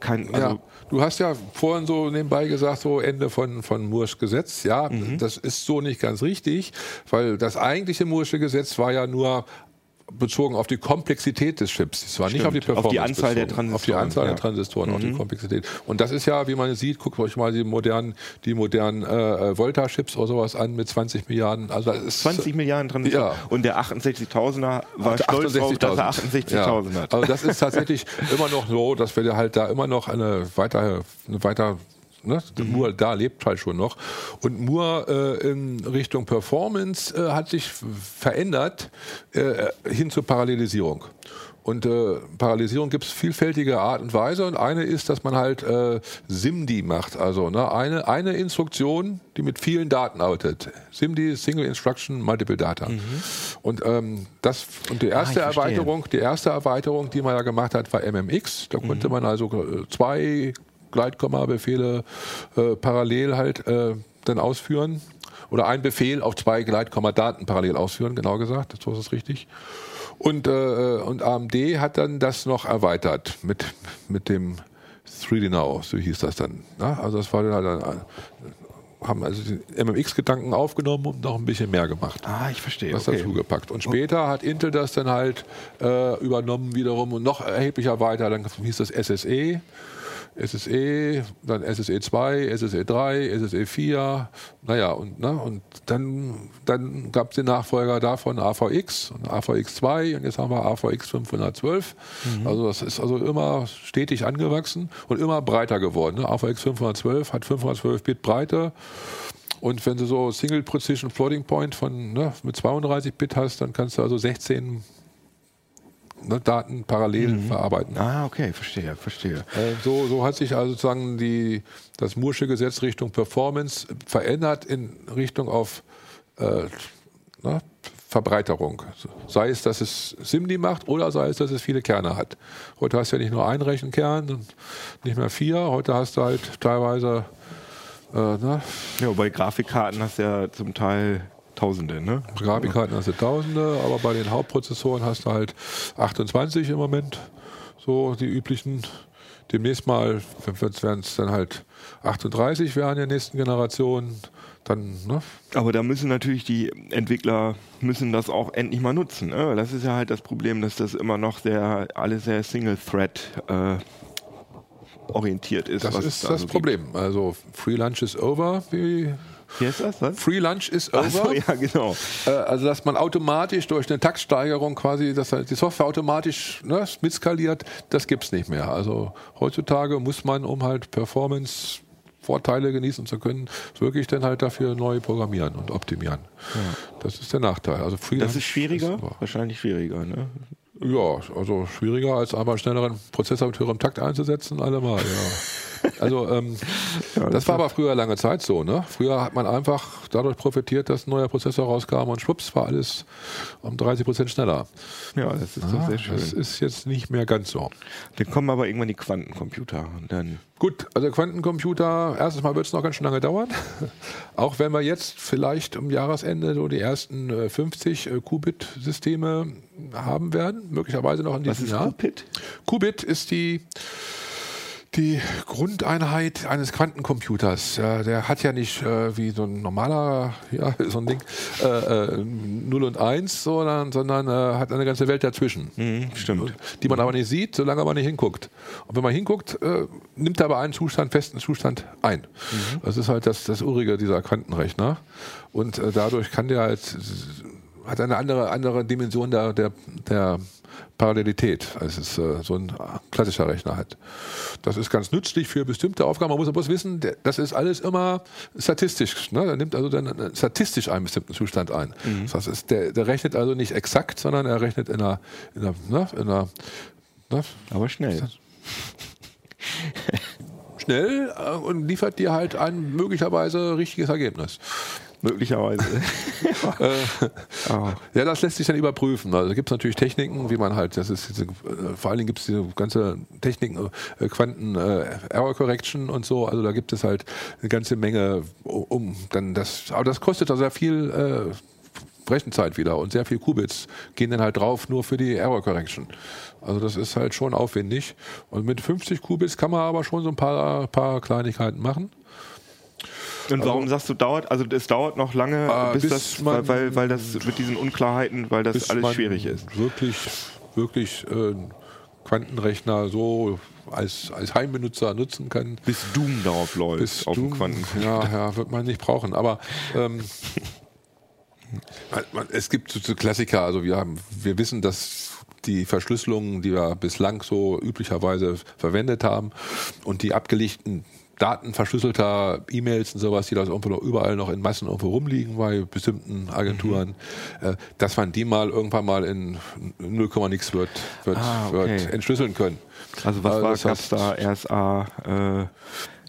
kein, also ja, du hast ja vorhin so nebenbei gesagt, so Ende von, von Moore's Gesetz. Ja, Mhm. das ist so nicht ganz richtig, weil das eigentliche Moore'sche Gesetz war ja nur bezogen auf die Komplexität des Chips. Es war nicht auf die Stimmt, auf Performance die Anzahl der bezogen. Auf die Transistoren, Anzahl ja. Mhm. der Transistoren, auf die Komplexität. Und das ist ja, wie man sieht, guckt euch mal die modernen, die modernen äh, Volta-Chips oder sowas an mit 20 Milliarden. Also das ist 20 Milliarden Transistoren. Ja. Und der 68.000er war der stolz drauf, dass er 68.000. 68.000 hat. Also das ist tatsächlich immer noch so, dass wir halt da immer noch eine weiter, eine weiter Ne? Mhm. Moore da lebt halt schon noch. Und Moore äh, in Richtung Performance äh, hat sich verändert äh, hin zur Parallelisierung. Und äh, Parallelisierung gibt es vielfältige Art und Weise. Und eine ist, dass man halt äh, SIMD macht. Also ne, eine, eine Instruktion, die mit vielen Daten arbeitet. SIMD, Single Instruction, Multiple Data. Und ähm, das und die erste Mhm. Ah, ich verstehe. Erweiterung, die erste Erweiterung, die man ja gemacht hat, war MMX. Da konnte man also äh, zwei Gleitkomma-Befehle äh, parallel halt äh, dann ausführen. Oder ein Befehl auf zwei Gleitkomma-Daten parallel ausführen, genau gesagt. So ist es richtig. Und, äh, und AMD hat dann das noch erweitert mit, mit dem 3D Now, so hieß das dann. Ne? Also das war dann halt haben also den MMX-Gedanken aufgenommen und noch ein bisschen mehr gemacht. Ah, ich verstehe. Was okay. dazu gepackt. Und später hat Intel das dann halt äh, übernommen wiederum und noch erheblicher weiter. Dann hieß das SSE. SSE, dann SSE 2, SSE 3, SSE 4, naja, und, ne, und dann, dann gab es den Nachfolger davon AVX und AVX 2 und jetzt haben wir AVX 512. Also das ist also immer stetig angewachsen und immer breiter geworden. Ne? AVX 512 hat 512 Bit Breite. Und wenn du so Single Precision Floating Point von ne, mit 32 Bit hast, dann kannst du also 16 ne, Daten parallel verarbeiten. Ah, okay, verstehe, verstehe. Äh, So, so hat sich also sozusagen die, das Moore'sche Gesetz Richtung Performance verändert in Richtung auf äh, na, Verbreiterung. Sei es, dass es SIMD macht oder sei es, dass es viele Kerne hat. Heute hast du ja nicht nur einen Rechenkern und nicht mehr vier. Heute hast du halt teilweise äh, Ja, bei Grafikkarten hast du ja zum Teil Tausende, ne? Grafikkarten hast du Tausende, aber bei den Hauptprozessoren hast du halt 28 im Moment. So die üblichen. Demnächst mal werden es dann halt 38 werden in der nächsten Generation. Dann, ne? Aber da müssen natürlich die Entwickler müssen das auch endlich mal nutzen. Ne? Das ist ja halt das Problem, dass das immer noch sehr alles sehr Single-Thread äh, orientiert ist. Das ist da das so gibt. Problem. Also Free Lunch is over. Wie Wie heißt das? Was? Free Lunch is over. so, ja, genau. Äh, Also, dass man automatisch durch eine Taktsteigerung quasi, dass halt die Software automatisch ne, mitskaliert, das gibt es nicht mehr. Also heutzutage muss man, um halt Performance Vorteile genießen zu können, wirklich dann halt dafür neu programmieren und optimieren. Das ist der Nachteil. Also Free Das Lunch ist schwieriger? aber- Wahrscheinlich schwieriger, ne? ja, also schwieriger als einmal schnelleren Prozessor mit höherem Takt einzusetzen, allemal, ja. Also ähm, das war aber früher lange Zeit so, ne? Früher hat man einfach dadurch profitiert, dass ein neuer Prozessor rauskam und schwupps war alles um 30 Prozent schneller. Ja, das ist doch Ah, sehr schön. Das ist jetzt nicht mehr ganz so. Dann kommen aber irgendwann die Quantencomputer und dann Gut, also Quantencomputer, erstens mal wird es noch ganz schön lange dauern. Auch wenn wir jetzt vielleicht am Jahresende so die ersten äh, 50 äh, Qubit-Systeme haben werden, möglicherweise noch in was diesem ist Jahr. Qubit? Qubit ist die, die Grundeinheit eines Quantencomputers. Ja, der hat ja nicht äh, wie so ein normaler, ja, so ein Ding, äh, äh, 0 und 1, sondern, sondern äh, hat eine ganze Welt dazwischen. Mhm, stimmt. Die man aber nicht sieht, solange man nicht hinguckt. Und wenn man hinguckt, äh, nimmt er aber einen Zustand, festen Zustand ein. Das ist halt das, das Urige dieser Quantenrechner. Und äh, dadurch kann der halt, hat eine andere, andere Dimension der, der, der Parallelität, als es äh, so ein klassischer Rechner hat. Das ist ganz nützlich für bestimmte Aufgaben. Man muss bloß wissen, das ist alles immer statistisch. Ne? Der nimmt also dann äh, statistisch einen bestimmten Zustand ein. Das heißt, der, der rechnet also nicht exakt, sondern er rechnet in einer, in einer, ne? in einer ne? Aber schnell. schnell äh, und liefert dir halt ein möglicherweise richtiges Ergebnis. Möglicherweise. Ah. Ja, das lässt sich dann überprüfen. Also gibt es natürlich Techniken, wie man halt, das ist diese, äh, vor allen Dingen gibt es diese ganze Techniken, äh, Quanten äh, Error Correction und so. Also da gibt es halt eine ganze Menge um um dann das, aber das kostet da sehr viel äh, Rechenzeit wieder und sehr viel Qubits gehen dann halt drauf nur für die Error Correction. Also das ist halt schon aufwendig. Und mit 50 Qubits kann man aber schon so ein paar, paar Kleinigkeiten machen. Und warum sagst du dauert? Also es dauert noch lange, Ah, bis, bis das, man- weil, weil das mit diesen Unklarheiten, weil das alles schwierig ist. Wirklich, wirklich äh, Quantenrechner so als, als Heimbenutzer nutzen kann. Bis Doom darauf läuft, Bis auf dem du- Quanten. Ja, ja, wird man nicht brauchen. Aber ähm, es gibt so, so Klassiker. Also wir haben, wir wissen, dass die Verschlüsselungen, die wir bislang so üblicherweise verwendet haben und die abgelegten Daten verschlüsselter E-Mails und sowas, die da irgendwo noch überall noch in Massen irgendwo rumliegen bei bestimmten Agenturen, Mhm. äh, dass man die mal irgendwann mal in 0, nix wird, wird, Ah, okay. wird entschlüsseln können. Also was Also war, das gab's heißt- da RSA, äh,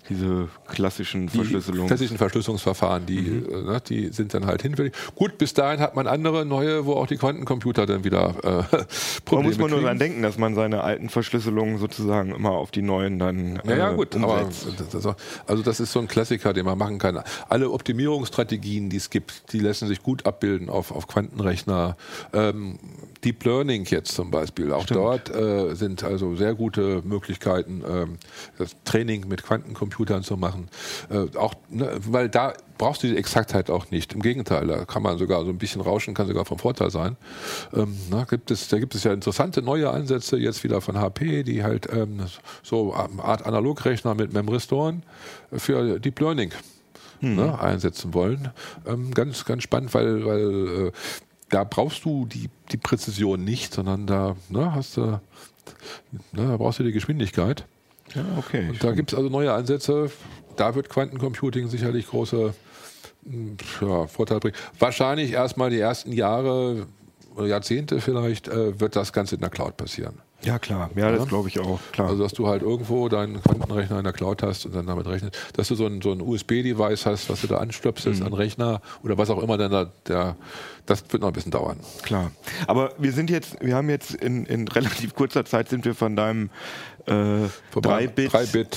diese klassischen die Verschlüsselungen. klassischen Verschlüsselungsverfahren, die, Mhm. äh, ne, die sind dann halt hinfällig. Gut, bis dahin hat man andere neue, wo auch die Quantencomputer dann wieder äh, Da Probleme muss man nur kriegen. dran denken, dass man seine alten Verschlüsselungen sozusagen immer auf die neuen dann Ja, ja, äh, gut, aber umsetzt. das, also das ist so ein Klassiker, den man machen kann. Alle Optimierungsstrategien, die es gibt, die lassen sich gut abbilden auf, auf Quantenrechner. Ähm, Deep Learning jetzt zum Beispiel, auch dort äh, sind also sehr gute Möglichkeiten, ähm, das Training mit Quantencomputern zu machen. Äh, auch, ne, weil da brauchst du die Exaktheit auch nicht. Im Gegenteil, da kann man sogar so ein bisschen rauschen, kann sogar vom Vorteil sein. Ähm, na, gibt es, da gibt es ja interessante neue Ansätze jetzt wieder von HP, die halt ähm, so eine Art Analogrechner mit Memristoren für Deep Learning ne, einsetzen wollen. Ähm, ganz, ganz spannend, weil, weil äh, da brauchst du die, die Präzision nicht, sondern da ne, hast du, ne, da brauchst du die Geschwindigkeit. Ja, okay. Und da gibt es also neue Ansätze. Da wird Quantencomputing sicherlich große mh, ja, Vorteile bringen. Wahrscheinlich erstmal die ersten Jahre oder Jahrzehnte vielleicht äh, wird das Ganze in der Cloud passieren. ja, klar. Ja, das glaube ich auch. Klar. Also dass du halt irgendwo deinen Quantenrechner in der Cloud hast und dann damit rechnest, dass du so ein, so ein USB-Device hast, was du da anstöpselst an Rechner oder was auch immer dann da, der, das wird noch ein bisschen dauern. Klar. Aber wir sind jetzt, wir haben jetzt in, in relativ kurzer Zeit sind wir von deinem äh, Vorbei. 3-Bit 3-Bit,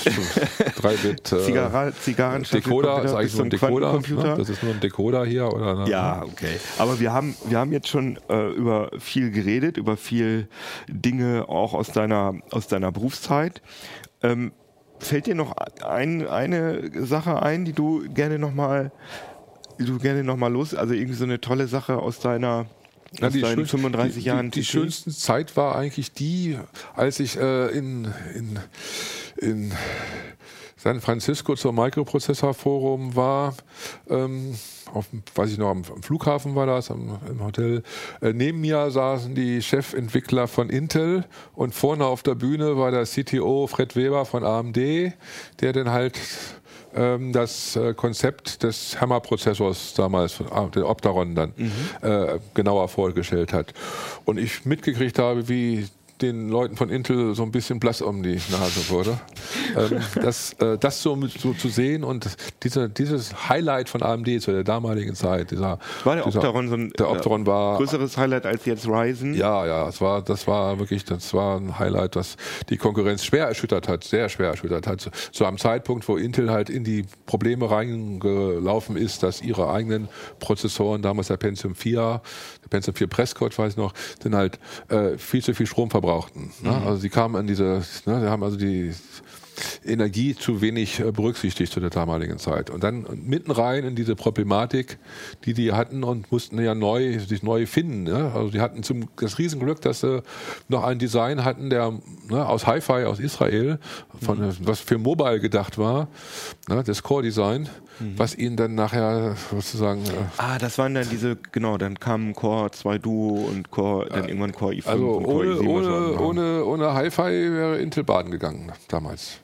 3-Bit, äh, Zigarren Decoder ist eigentlich nur ein Decoder. Ne? Das ist nur ein Decoder hier oder? Ne? Ja, okay. Aber wir haben, wir haben jetzt schon äh, über viel geredet, über viel Dinge auch aus deiner, aus deiner Berufszeit. Ähm, fällt dir noch ein, eine Sache ein, die du gerne nochmal, du gerne noch mal los, also irgendwie so eine tolle Sache aus deiner, Aus deinen schönsten- 35 die, Jahren Die, die schönste Zeit war eigentlich die, als ich äh, in, in, in San Francisco zum Microprozessor-Forum war. Ähm, auf, weiß ich noch, am, am Flughafen war das, am, im Hotel. Äh, neben mir saßen die Chefentwickler von Intel und vorne auf der Bühne war der CTO Fred Weber von AMD, der dann halt das äh, Konzept des Hammer-Prozessors damals, ah, der Opteron dann, äh, genauer vorgestellt hat. Und ich mitgekriegt habe, wie den Leuten von Intel so ein bisschen blass um die Nase wurde. ähm, das, äh, das so, so zu sehen und diese, dieses Highlight von AMD zu der damaligen Zeit, dieser, War der dieser, Opteron so ein der Opteron war größeres Highlight als jetzt Ryzen? ja, ja, es war, das war wirklich, das war ein Highlight, das die Konkurrenz schwer erschüttert hat, sehr schwer erschüttert hat. Zu, zu einem Zeitpunkt, wo Intel halt in die Probleme reingelaufen ist, dass ihre eigenen Prozessoren, damals der Pentium 4, der Pentium 4 Prescott, weiß ich noch, dann halt äh, viel zu viel Strom verbrauchten. Ne? Also sie kamen an diese, ne, sie haben also die Energie zu wenig äh, berücksichtigt zu der damaligen Zeit. Und dann mitten rein in diese Problematik, die die hatten und mussten ja neu, sich neu finden. Ne? Also die hatten zum, das Riesenglück, dass sie noch ein Design hatten, der ne, aus Hi-Fi, aus Israel, von, Mhm. was für Mobile gedacht war, ne, das Core-Design, Mhm. was ihnen dann nachher sozusagen... Äh, Ah, das waren dann diese, genau, dann kamen Core 2 Duo und Core, dann irgendwann Core i5 also und Core ohne, i7. was wir ohne, haben. ohne, ohne Hi-Fi wäre Intel baden gegangen damals.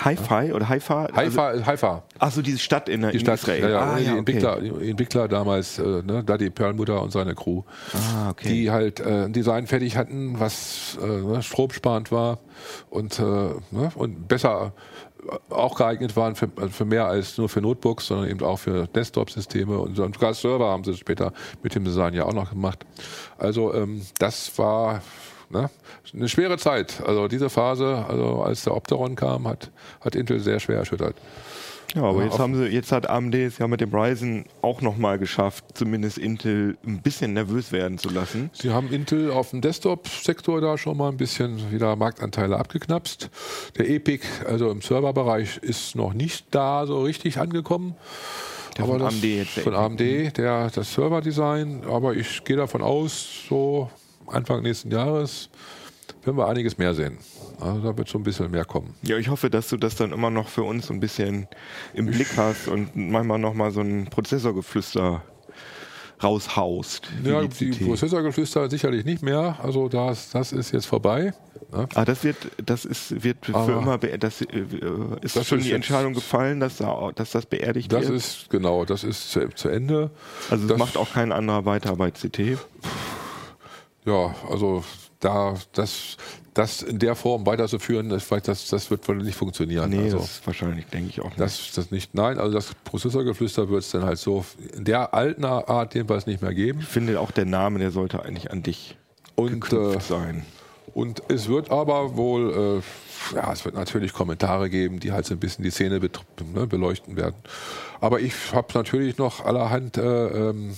Hi-Fi oder Hi-Fi? Haifa, Haifa. Achso, diese Stadt in, der Die in Stadt, Israel. ja, ja, ah, die okay. Entwickler, die Entwickler damals, äh, ne, Daddy Perlmutter und seine Crew, Ah, okay. die halt äh, ein Design fertig hatten, was äh, ne, stromsparend war und, äh, ne, und besser äh, auch geeignet waren für, also für mehr als nur für Notebooks, sondern eben auch für Desktop-Systeme und sogar Server haben sie später mit dem Design ja auch noch gemacht. Also ähm, das war ne, eine schwere Zeit. Also diese Phase, also als der Opteron kam, hat, hat Intel sehr schwer erschüttert. Ja, aber Ja, jetzt haben sie, jetzt hat AMD es ja mit dem Ryzen auch nochmal geschafft, zumindest Intel ein bisschen nervös werden zu lassen. Sie haben Intel auf dem Desktop-Sektor da schon mal ein bisschen wieder Marktanteile abgeknapst. Der EPIC, also im Serverbereich, ist noch nicht da so richtig angekommen. Der von AMD jetzt, der Von. AMD, der, das Serverdesign. Aber ich gehe davon aus, so Anfang nächsten Jahres werden wir einiges mehr sehen. Also da wird so ein bisschen mehr kommen. Ja, ich hoffe, dass du das dann immer noch für uns ein bisschen im Blick hast und manchmal nochmal so ein Prozessorgeflüster raushaust. Ja, die die. Prozessorgeflüster sicherlich nicht mehr. Also das, das ist jetzt vorbei. Ne? Ah, das wird, das ist, wird für Aber immer, das äh, ist das schon ist die Entscheidung gefallen, dass, da, dass das beerdigt Das wird. ist, genau, das ist zu, zu Ende. also es das- macht auch kein anderer weiter bei CT. Ja, also da das das in der Form weiterzuführen, das, das, das wird wohl nicht funktionieren. Nee, also, das ist wahrscheinlich, denke ich auch nicht. das, das nicht, nein, also das Prozessorgeflüster wird es dann halt so in der alten Art jedenfalls nicht mehr geben. ich finde auch der Name, der sollte eigentlich an dich Und, äh, sein. Und es wird aber wohl, äh, ja, es wird natürlich Kommentare geben, die halt so ein bisschen die Szene ne, beleuchten werden. Aber ich habe natürlich noch allerhand äh, ähm,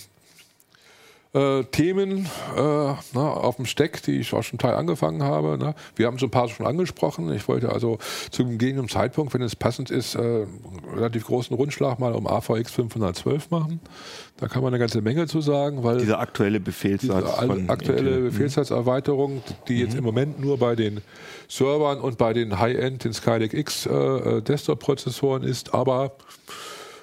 äh, Themen äh, ne, auf dem Steck, die ich auch schon Teil angefangen habe. Ne. Wir haben so ein paar schon angesprochen. Ich wollte also zum gegebenen Zeitpunkt, wenn es passend ist, äh, einen relativ großen Rundschlag mal um AVX 512 machen. Da kann man eine ganze Menge zu sagen, weil Dieser aktuelle Befehlssatz diese aktuelle Intel. Befehlssatzerweiterung, die jetzt im Moment nur bei den Servern und bei den High-End, den Skylake X äh, äh, Desktop-Prozessoren ist, aber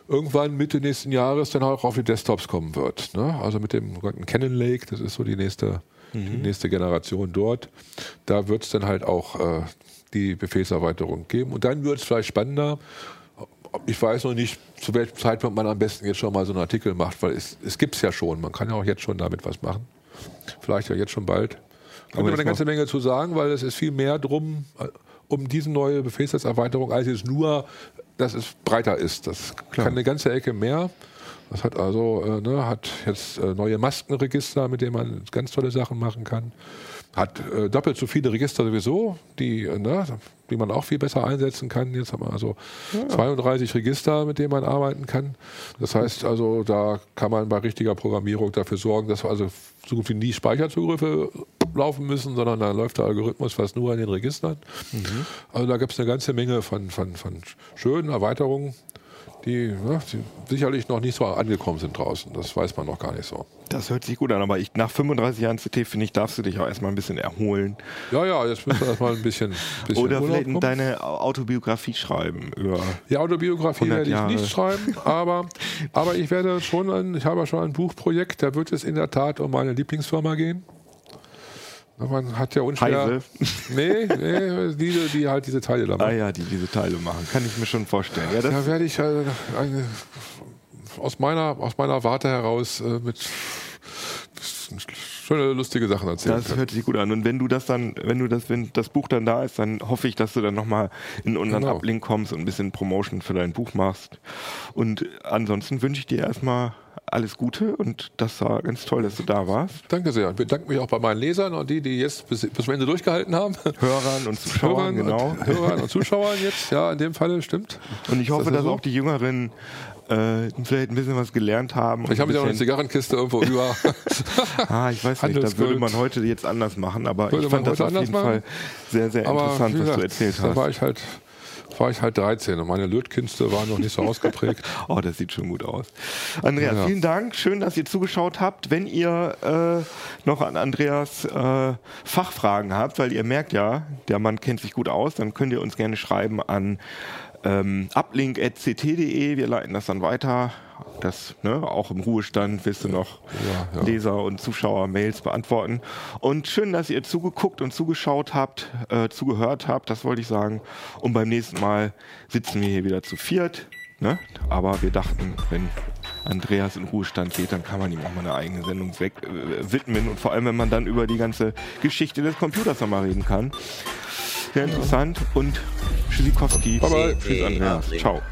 irgendwann Mitte nächsten Jahres dann auch auf die Desktops kommen wird. Ne? Also mit dem sogenannten Cannon Lake, das ist so die nächste, die nächste Generation dort. Da wird es dann halt auch äh, die Befehlserweiterung geben. Und dann wird es vielleicht spannender. Ich weiß noch nicht, zu welchem Zeitpunkt man am besten jetzt schon mal so einen Artikel macht, weil es, es gibt es ja schon. Man kann ja auch jetzt schon damit was machen. Vielleicht ja jetzt schon bald. Könnte man jetzt eine ganze Menge zu sagen, weil es ist viel mehr drum, äh, um diese neue Befehlssatzerweiterung, als es nur, dass es breiter ist. Das kann eine ganze Ecke mehr. Das hat also, äh, ne, hat jetzt äh, neue Maskenregister, mit denen man ganz tolle Sachen machen kann. Hat äh, doppelt so viele Register sowieso, die, äh, ne, die man auch viel besser einsetzen kann. Jetzt haben wir also 32 Register, mit denen man arbeiten kann. Das heißt also, da kann man bei richtiger Programmierung dafür sorgen, dass also so gut wie nie Speicherzugriffe laufen müssen, sondern da läuft der Algorithmus fast nur an den Registern. Also da gibt es eine ganze Menge von, von, von schönen Erweiterungen, die, ne, sicherlich noch nicht so angekommen sind draußen. Das weiß man noch gar nicht so. Das hört sich gut an, aber ich, nach 35 Jahren CT, finde ich, darfst du dich auch erstmal ein bisschen erholen. Ja, ja, jetzt müssen wir erstmal ein bisschen, bisschen Oder Urlaub vielleicht deine Autobiografie schreiben über. Die Autobiografie 100 werde ich Jahre. nicht schreiben, aber, aber ich werde schon ein, ich habe schon ein Buchprojekt, da wird es in der Tat um meine Lieblingsfirma gehen. Man hat ja unschwer. Heise. Nee, nee, diese, die halt diese Teile da Ah machen. ja, die diese Teile machen. Kann ich mir schon vorstellen. Ja, Da werde ich äh, eine, aus, meiner, aus meiner Warte heraus äh, mit schöne, lustige Sachen erzählen. das können. hört sich gut an. Und wenn du das dann, wenn du das, wenn das Buch dann da ist, dann hoffe ich, dass du dann nochmal in unseren Genau. Ablink kommst und ein bisschen Promotion für dein Buch machst. Und ansonsten wünsche ich dir erstmal alles Gute und das war ganz toll, dass du da warst. Danke sehr. Ich bedanke mich auch bei meinen Lesern und die, die jetzt bis, bis zum Ende durchgehalten haben. Hörern und Zuschauern, Hörern, genau. und, Hörern und Zuschauern jetzt, ja, in dem Falle stimmt. Und ich hoffe, das dass so? auch die Jüngeren äh, vielleicht ein bisschen was gelernt haben. Ich habe ja noch eine Zigarrenkiste irgendwo über. Ah, ich weiß nicht, da Handelsgold. würde man heute jetzt anders machen, aber Würde ich fand das auf jeden Fall machen? sehr, sehr Aber interessant, wie was du gesagt, erzählt Da war hast. ich halt, war ich halt 13 und meine Lötkünste waren noch nicht so ausgeprägt. Oh, das sieht schon gut aus. Andreas, Ja. vielen Dank. Schön, dass ihr zugeschaut habt. Wenn ihr äh, noch an Andreas äh, Fachfragen habt, weil ihr merkt ja, der Mann kennt sich gut aus, dann könnt ihr uns gerne schreiben an ähm, uplink.ct.de. Wir leiten das dann weiter. Das, ne, auch im Ruhestand wirst du noch Ja, ja. Leser und Zuschauer Mails beantworten. Und schön, dass ihr zugeguckt und zugeschaut habt, äh, zugehört habt, das wollte ich sagen. Und beim nächsten Mal sitzen wir hier wieder zu viert. Ne? Aber wir dachten, wenn Andreas in Ruhestand geht, dann kann man ihm auch mal eine eigene Sendung weg, äh, widmen. Und vor allem, wenn man dann über die ganze Geschichte des Computers nochmal reden kann. Sehr interessant. Und Tschüssikowski. Bye, bye. Tschüss, Andreas. Ciao.